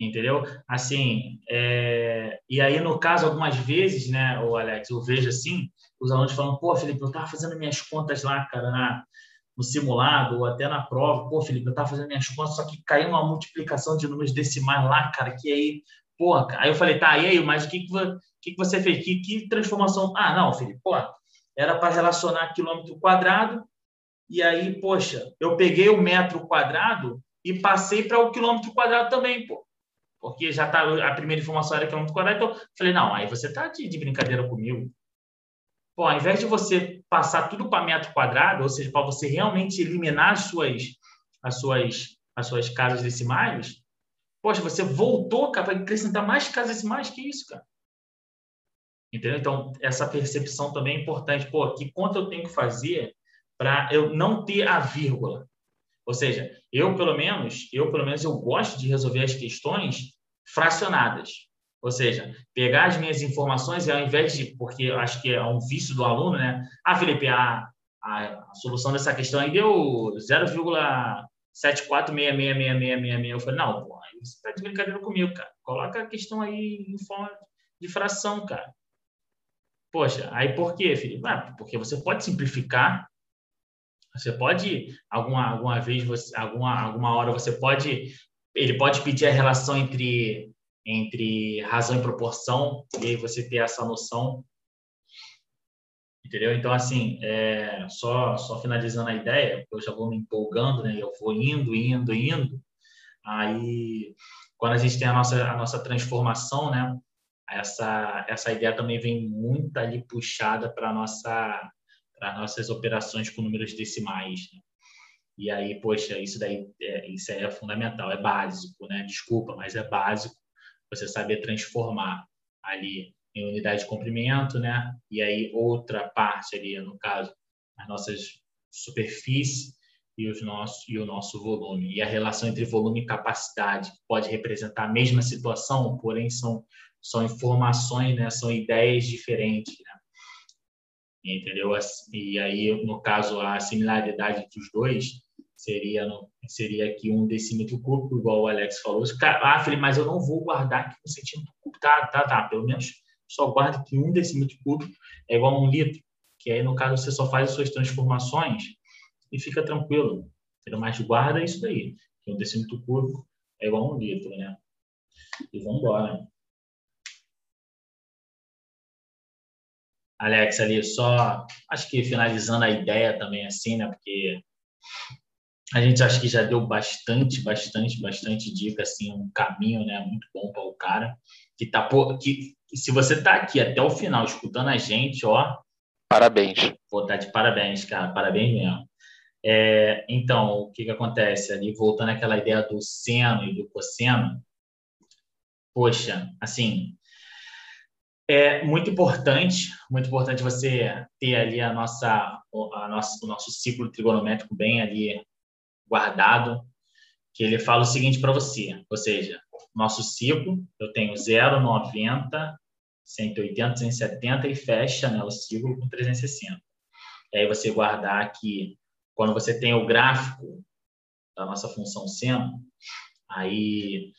Speaker 3: Entendeu? Assim, é... e aí no caso, algumas vezes, né, o Alex, eu vejo assim, os alunos falam, pô, Felipe, eu estava fazendo minhas contas lá, cara, na, no simulado ou até na prova, pô, Felipe, eu estava fazendo minhas contas, só que caiu uma multiplicação de números decimais lá, cara, que aí, pô, aí eu falei, tá, e aí, mas o que, que, que, que você fez? Que, que transformação? Ah, não, Felipe, pô, era para relacionar quilômetro quadrado, e aí, poxa, eu peguei o metro quadrado e passei para o quilômetro quadrado também, pô. Porque já tá a primeira informação era quilômetro quadrado, então falei, não, aí você tá de, de brincadeira comigo. Pô, ao invés de você passar tudo para metro quadrado, ou seja, para você realmente eliminar as suas, as suas, as suas casas decimais, poxa, você voltou para acrescentar mais casas decimais que isso, cara. Entendeu? Então, essa percepção também é importante. Pô, que conta eu tenho que fazer para eu não ter a vírgula? Ou seja, eu pelo menos, eu pelo menos eu gosto de resolver as questões fracionadas. Ou seja, pegar as minhas informações e ao invés de, porque eu acho que é um vício do aluno, né? Ah, Felipe, a, a, a solução dessa questão aí deu 0,74666666. Eu falei, não, pô, você está de brincadeira comigo, cara. Coloca a questão aí em forma de fração, cara. Poxa, aí por quê, Felipe? Ah, porque você pode simplificar. Você pode, alguma, alguma vez, você, alguma, alguma hora, você pode. Ele pode pedir a relação entre, entre razão e proporção, e aí você ter essa noção. Entendeu? Então, assim, é, só, só finalizando a ideia, eu já vou me empolgando, né? Eu vou indo, indo, indo. Aí, quando a gente tem a nossa, a nossa transformação, né? essa, essa ideia também vem muito ali puxada para nossa para nossas operações com números decimais. Né? E aí, poxa, isso daí é, isso é fundamental, é básico, né? Desculpa, mas é básico você saber transformar ali em unidade de comprimento, né? E aí outra parte ali, no caso, as nossas superfícies e, os nossos, e o nosso volume. E a relação entre volume e capacidade pode representar a mesma situação, porém são são informações, né? São ideias diferentes, né? Entendeu? E aí, no caso, a similaridade dos dois seria seria aqui um decímetro cúbico, igual o Alex falou. Ah, Felipe, mas eu não vou guardar aqui um centímetro cúbico. Tá, tá, tá. Pelo menos só guarda que um decímetro cúbico é igual a um litro. Que aí, no caso, você só faz as suas transformações e fica tranquilo. Mas guarda isso daí, que um decímetro cúbico é igual a um litro, né? E vamos embora. Alex, ali só, acho que finalizando a ideia também assim, né? Porque a gente acha que já deu bastante, bastante, bastante dica, assim, um caminho, né? Muito bom para o cara que tá que, que se você tá aqui até o final escutando a gente, ó,
Speaker 2: parabéns.
Speaker 3: Pô, tá de parabéns, cara, parabéns mesmo. É, então, o que que acontece ali, voltando àquela ideia do seno e do cosseno, poxa, assim, é muito importante, muito importante você ter ali a nossa, a nossa, o nosso ciclo trigonométrico bem ali guardado, que ele fala o seguinte para você, ou seja, nosso ciclo, eu tenho 0, 90, 180, 270 e fecha né, o ciclo com 360. E aí você guardar aqui, quando você tem o gráfico da nossa função seno, aí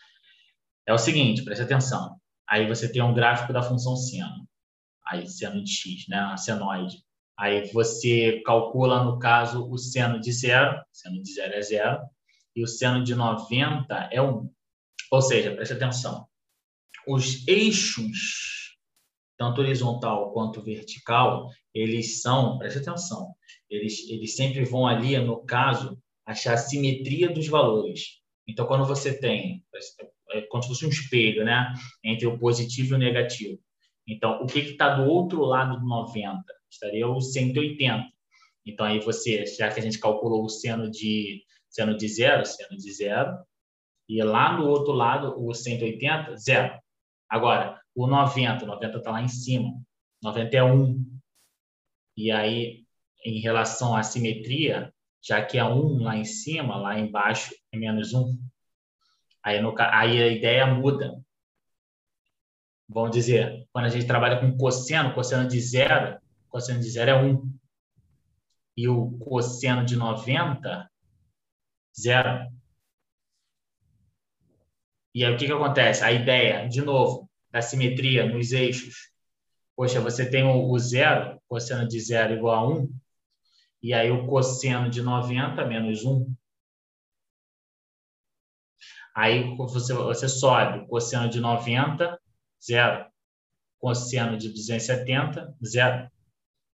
Speaker 3: é o seguinte, preste atenção. Aí você tem um gráfico da função seno, aí seno de x, né, senoide. Aí você calcula, no caso, o seno de zero, seno de zero é zero, e o seno de 90 é 1. Ou seja, preste atenção, os eixos, tanto horizontal quanto vertical, eles são, preste atenção, eles, eles sempre vão ali, no caso, achar a simetria dos valores. Então, quando você tem, é como se fosse um espelho, né? Entre o positivo e o negativo. Então, o que está do outro lado do 90? Estaria o 180. Então, aí você, já que a gente calculou o seno de, seno de zero, seno de zero, e lá no outro lado, o 180, zero. Agora, o 90, o 90 está lá em cima. 90 é 1. E aí, em relação à simetria, já que é 1 lá em cima, lá embaixo é menos 1. Aí, no, aí a ideia muda. Vamos dizer, quando a gente trabalha com cosseno, cosseno de zero, cosseno de zero é 1. E o cosseno de 90, zero. E aí o que, que acontece? A ideia, de novo, da simetria nos eixos. Poxa, você tem o, zero, cosseno de zero igual a 1, e aí o cosseno de 90 menos 1 Aí você, você sobe cosseno de 90, zero. Cosseno de 270, zero.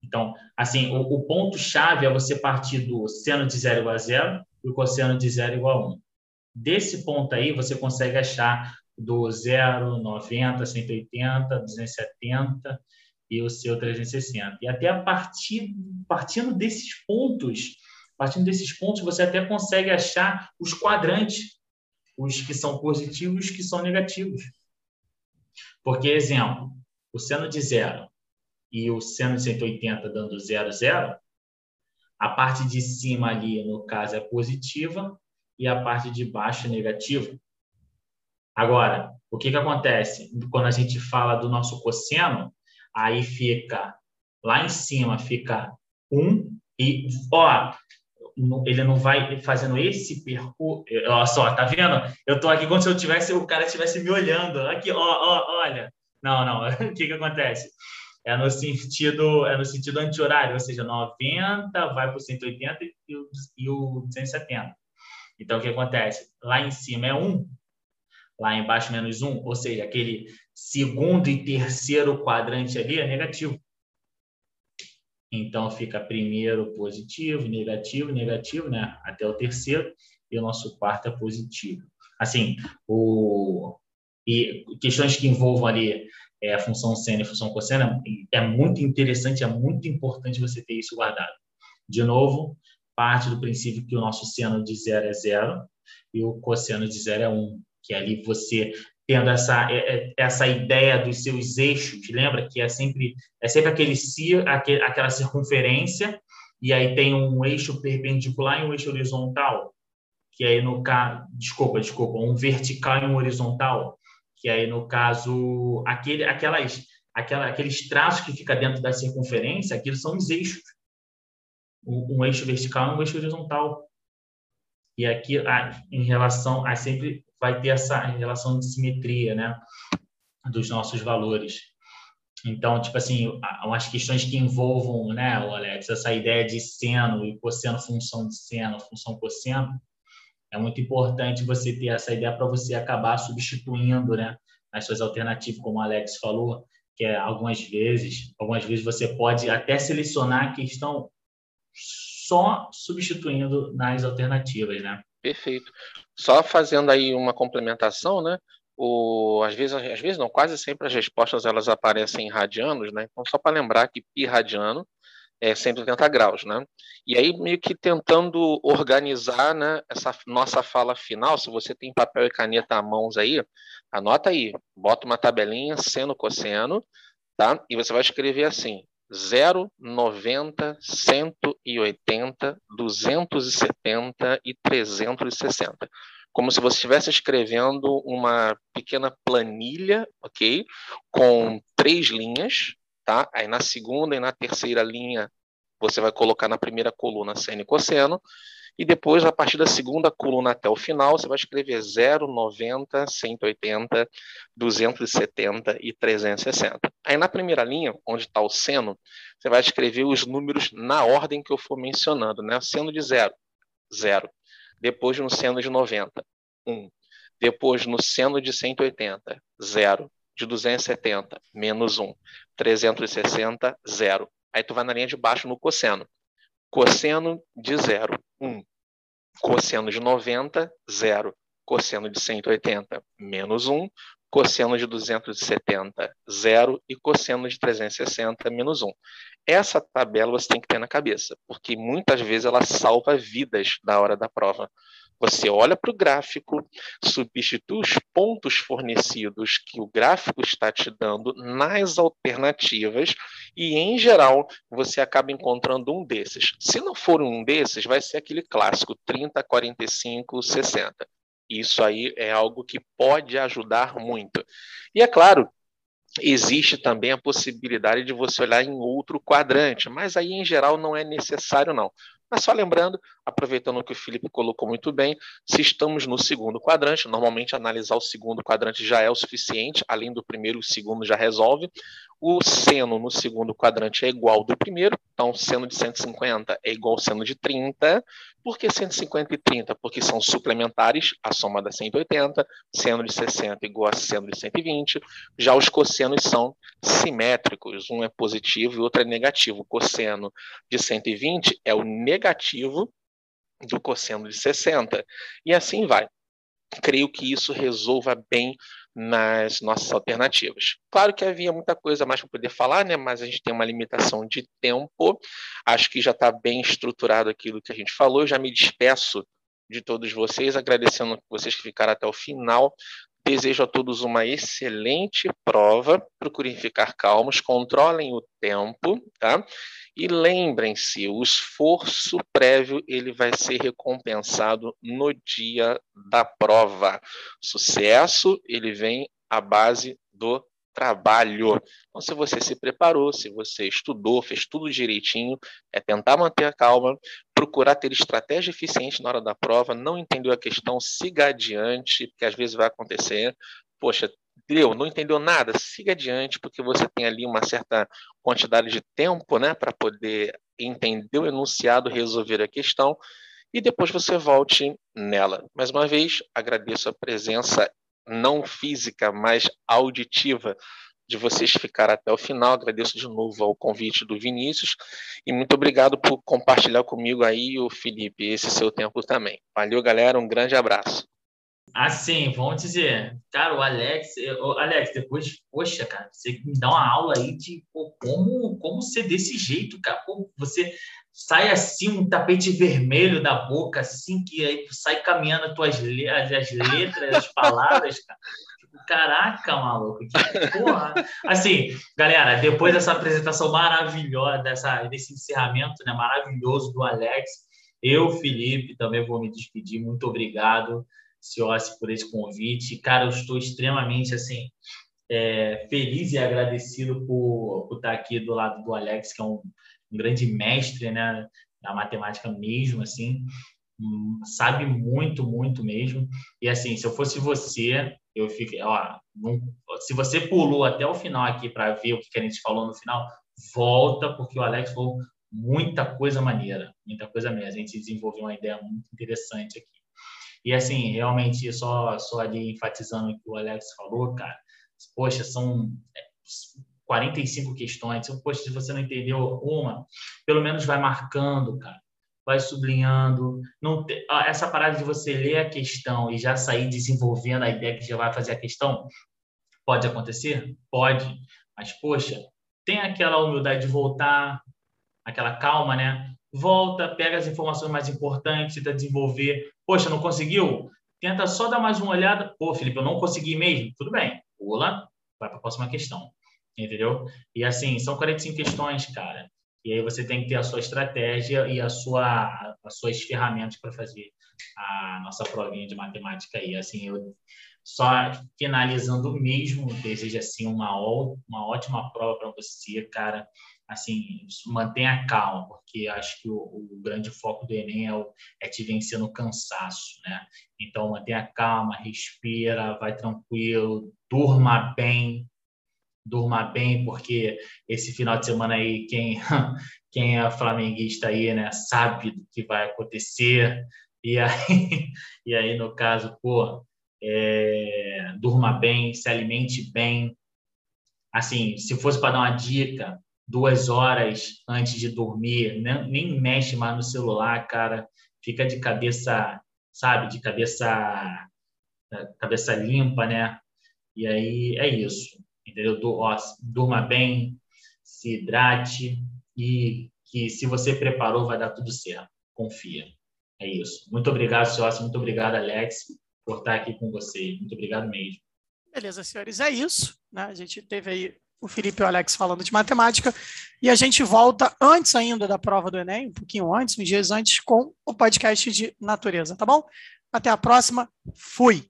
Speaker 3: Então, assim, o, o ponto-chave é você partir do seno de zero igual a zero e o cosseno de zero igual a 1. Desse ponto aí, você consegue achar do 0, 90, 180, 270 e o seu 360. E até a partir partindo desses pontos, partindo desses pontos, você até consegue achar os quadrantes, os que são positivos e os que são negativos. Porque, exemplo, o seno de zero e o seno de 180 dando zero, zero, a parte de cima ali, no caso, é positiva e a parte de baixo é negativa. Agora, o que, que acontece? Quando a gente fala do nosso cosseno, aí fica lá em cima fica 1 e ó, ele não vai fazendo esse percurso. Olha só, tá vendo? Eu tô aqui como se eu tivesse o cara estivesse me olhando. Aqui, ó, ó, olha. Não, não. (laughs) o que que acontece? É no sentido é no sentido anti-horário, ou seja, 90 vai para o 180 e o, e o 270. Então, o que acontece? Lá em cima é 1, lá embaixo menos 1, ou seja, aquele segundo e terceiro quadrante ali é negativo. Então fica primeiro positivo, negativo, negativo, né? Até o terceiro e o nosso quarto é positivo. Assim, o e questões que envolvam ali é, a função seno e a função cosseno é muito interessante, é muito importante você ter isso guardado. De novo, parte do princípio que o nosso seno de zero é zero e o cosseno de zero é um, que ali você tendo essa é, é, essa ideia dos seus eixos, lembra que é sempre é sempre aquele aquele, aquela circunferência e aí tem um eixo perpendicular e um eixo horizontal, que aí no caso, desculpa, desculpa, um vertical e um horizontal, que aí no caso aquele aquelas aquela, aqueles traços que fica dentro da circunferência, aquilo são os eixos. Um, um eixo vertical e um eixo horizontal. E aqui, em relação a sempre vai ter essa relação de simetria, né, dos nossos valores. Então, tipo assim, umas questões que envolvam, né, Alex, essa ideia de seno e cosseno, função de seno, função cosseno, é muito importante você ter essa ideia para você acabar substituindo, né, as suas alternativas, como o Alex falou, que é algumas vezes, algumas vezes você pode até selecionar a questão só substituindo nas alternativas, né?
Speaker 2: Perfeito. Só fazendo aí uma complementação, né? O, às vezes, às vezes não, quase sempre as respostas elas aparecem em radianos, né? Então só para lembrar que pi radiano é 180 graus, né? E aí meio que tentando organizar, né, essa nossa fala final, se você tem papel e caneta à mãos aí, anota aí, bota uma tabelinha seno cosseno, tá? E você vai escrever assim: 0, 90, 180, 270 e 360. Como se você estivesse escrevendo uma pequena planilha, ok? Com três linhas, tá? Aí na segunda e na terceira linha você vai colocar na primeira coluna seno e cosseno, e depois, a partir da segunda coluna até o final, você vai escrever 0, 90, 180, 270 e 360. Aí na primeira linha, onde está o seno, você vai escrever os números na ordem que eu for mencionando, né? Seno de 0, 0. Depois no seno de 90, 1. Depois no seno de 180, 0. De 270, menos 1. 360, 0. Aí tu vai na linha de baixo no cosseno. Cosseno de 0, 1 cosseno de 90, 0. Cosseno de 180, menos 1. Cosseno de 270, 0. E cosseno de 360, menos 1. Essa tabela você tem que ter na cabeça, porque muitas vezes ela salva vidas na hora da prova. Você olha para o gráfico, substitui os pontos fornecidos que o gráfico está te dando nas alternativas e, em geral, você acaba encontrando um desses. Se não for um desses, vai ser aquele clássico 30, 45, 60. Isso aí é algo que pode ajudar muito. E é claro, existe também a possibilidade de você olhar em outro quadrante, mas aí em geral não é necessário não. Mas só lembrando, aproveitando o que o Felipe colocou muito bem, se estamos no segundo quadrante, normalmente analisar o segundo quadrante já é o suficiente, além do primeiro, o segundo já resolve. O seno no segundo quadrante é igual ao do primeiro, então seno de 150 é igual ao seno de 30. Por que 150 e 30? Porque são suplementares, a soma dá 180, seno de 60 igual a seno de 120. Já os cossenos são simétricos, um é positivo e outro é negativo. O cosseno de 120 é o negativo do cosseno de 60. E assim vai. creio que isso resolva bem nas nossas alternativas. Claro que havia muita coisa mais para poder falar, né? mas a gente tem uma limitação de tempo. Acho que já está bem estruturado aquilo que a gente falou. Eu já me despeço de todos vocês, agradecendo vocês que ficaram até o final. Desejo a todos uma excelente prova. Procurem ficar calmos, controlem o tempo, tá? E lembrem-se, o esforço prévio ele vai ser recompensado no dia da prova. Sucesso ele vem à base do trabalho. Então, se você se preparou, se você estudou, fez tudo direitinho, é tentar manter a calma, procurar ter estratégia eficiente na hora da prova, não entendeu a questão, siga adiante, porque às vezes vai acontecer. Poxa, deu, não entendeu nada, siga adiante, porque você tem ali uma certa quantidade de tempo né, para poder entender o enunciado, resolver a questão, e depois você volte nela. Mais uma vez, agradeço a presença não física, mas auditiva de vocês ficar até o final. Agradeço de novo ao convite do Vinícius e muito obrigado por compartilhar comigo aí, o Felipe, esse seu tempo também. Valeu, galera, um grande abraço.
Speaker 3: Assim, vamos dizer, cara, o Alex, o Alex, depois, poxa, cara, você me dá uma aula aí de pô, como, como ser desse jeito, cara. Pô, você sai assim um tapete vermelho da boca, assim, que aí sai caminhando as tuas as, as letras, as palavras, cara. Tipo, caraca, maluco, que porra. Assim, galera, depois dessa apresentação maravilhosa, dessa, desse encerramento né, maravilhoso do Alex, eu, Felipe, também vou me despedir. Muito obrigado, Ciossi, por esse convite. Cara, eu estou extremamente, assim, é, feliz e agradecido por, por estar aqui do lado do Alex, que é um um grande mestre, né, da matemática mesmo, assim, hum, sabe muito, muito mesmo. E assim, se eu fosse você, eu fico, ó, não, se você pulou até o final aqui para ver o que a gente falou no final, volta porque o Alex falou muita coisa maneira, muita coisa mesmo. A gente desenvolveu uma ideia muito interessante aqui. E assim, realmente só só ali enfatizando o que o Alex falou, cara, poxa, são 45 questões. Poxa, se você não entendeu uma, pelo menos vai marcando, cara. Vai sublinhando. Não te... Essa parada de você ler a questão e já sair desenvolvendo a ideia que já vai fazer a questão, pode acontecer? Pode. Mas, poxa, tem aquela humildade de voltar, aquela calma, né? Volta, pega as informações mais importantes, tenta desenvolver. Poxa, não conseguiu? Tenta só dar mais uma olhada. Pô, Felipe, eu não consegui mesmo. Tudo bem, pula, vai para a próxima questão entendeu? E assim, são 45 questões, cara. E aí você tem que ter a sua estratégia e a sua, as suas ferramentas para fazer a nossa provinha de matemática aí. Assim, eu só finalizando mesmo, desejo assim uma, uma ótima prova para você, cara. Assim, mantenha calma, porque acho que o, o, grande foco do Enem é, o, é te vencer no cansaço, né? Então, mantenha calma, respira, vai tranquilo, durma bem, durma bem, porque esse final de semana aí, quem, (laughs) quem é flamenguista aí, né, sabe do que vai acontecer. E aí, (laughs) e aí no caso, pô, é, durma bem, se alimente bem. Assim, se fosse para dar uma dica, duas horas antes de dormir, nem, nem mexe mais no celular, cara. Fica de cabeça, sabe, de cabeça, cabeça limpa, né? E aí é isso entendeu? Durma bem, se hidrate e que se você preparou vai dar tudo certo. Confia. É isso. Muito obrigado, sócio. Muito obrigado, Alex, por estar aqui com você. Muito obrigado mesmo.
Speaker 1: Beleza, senhores. É isso. Né? A gente teve aí o Felipe e o Alex falando de matemática e a gente volta antes ainda da prova do Enem, um pouquinho antes, uns dias antes, com o podcast de natureza, tá bom? Até a próxima. Fui!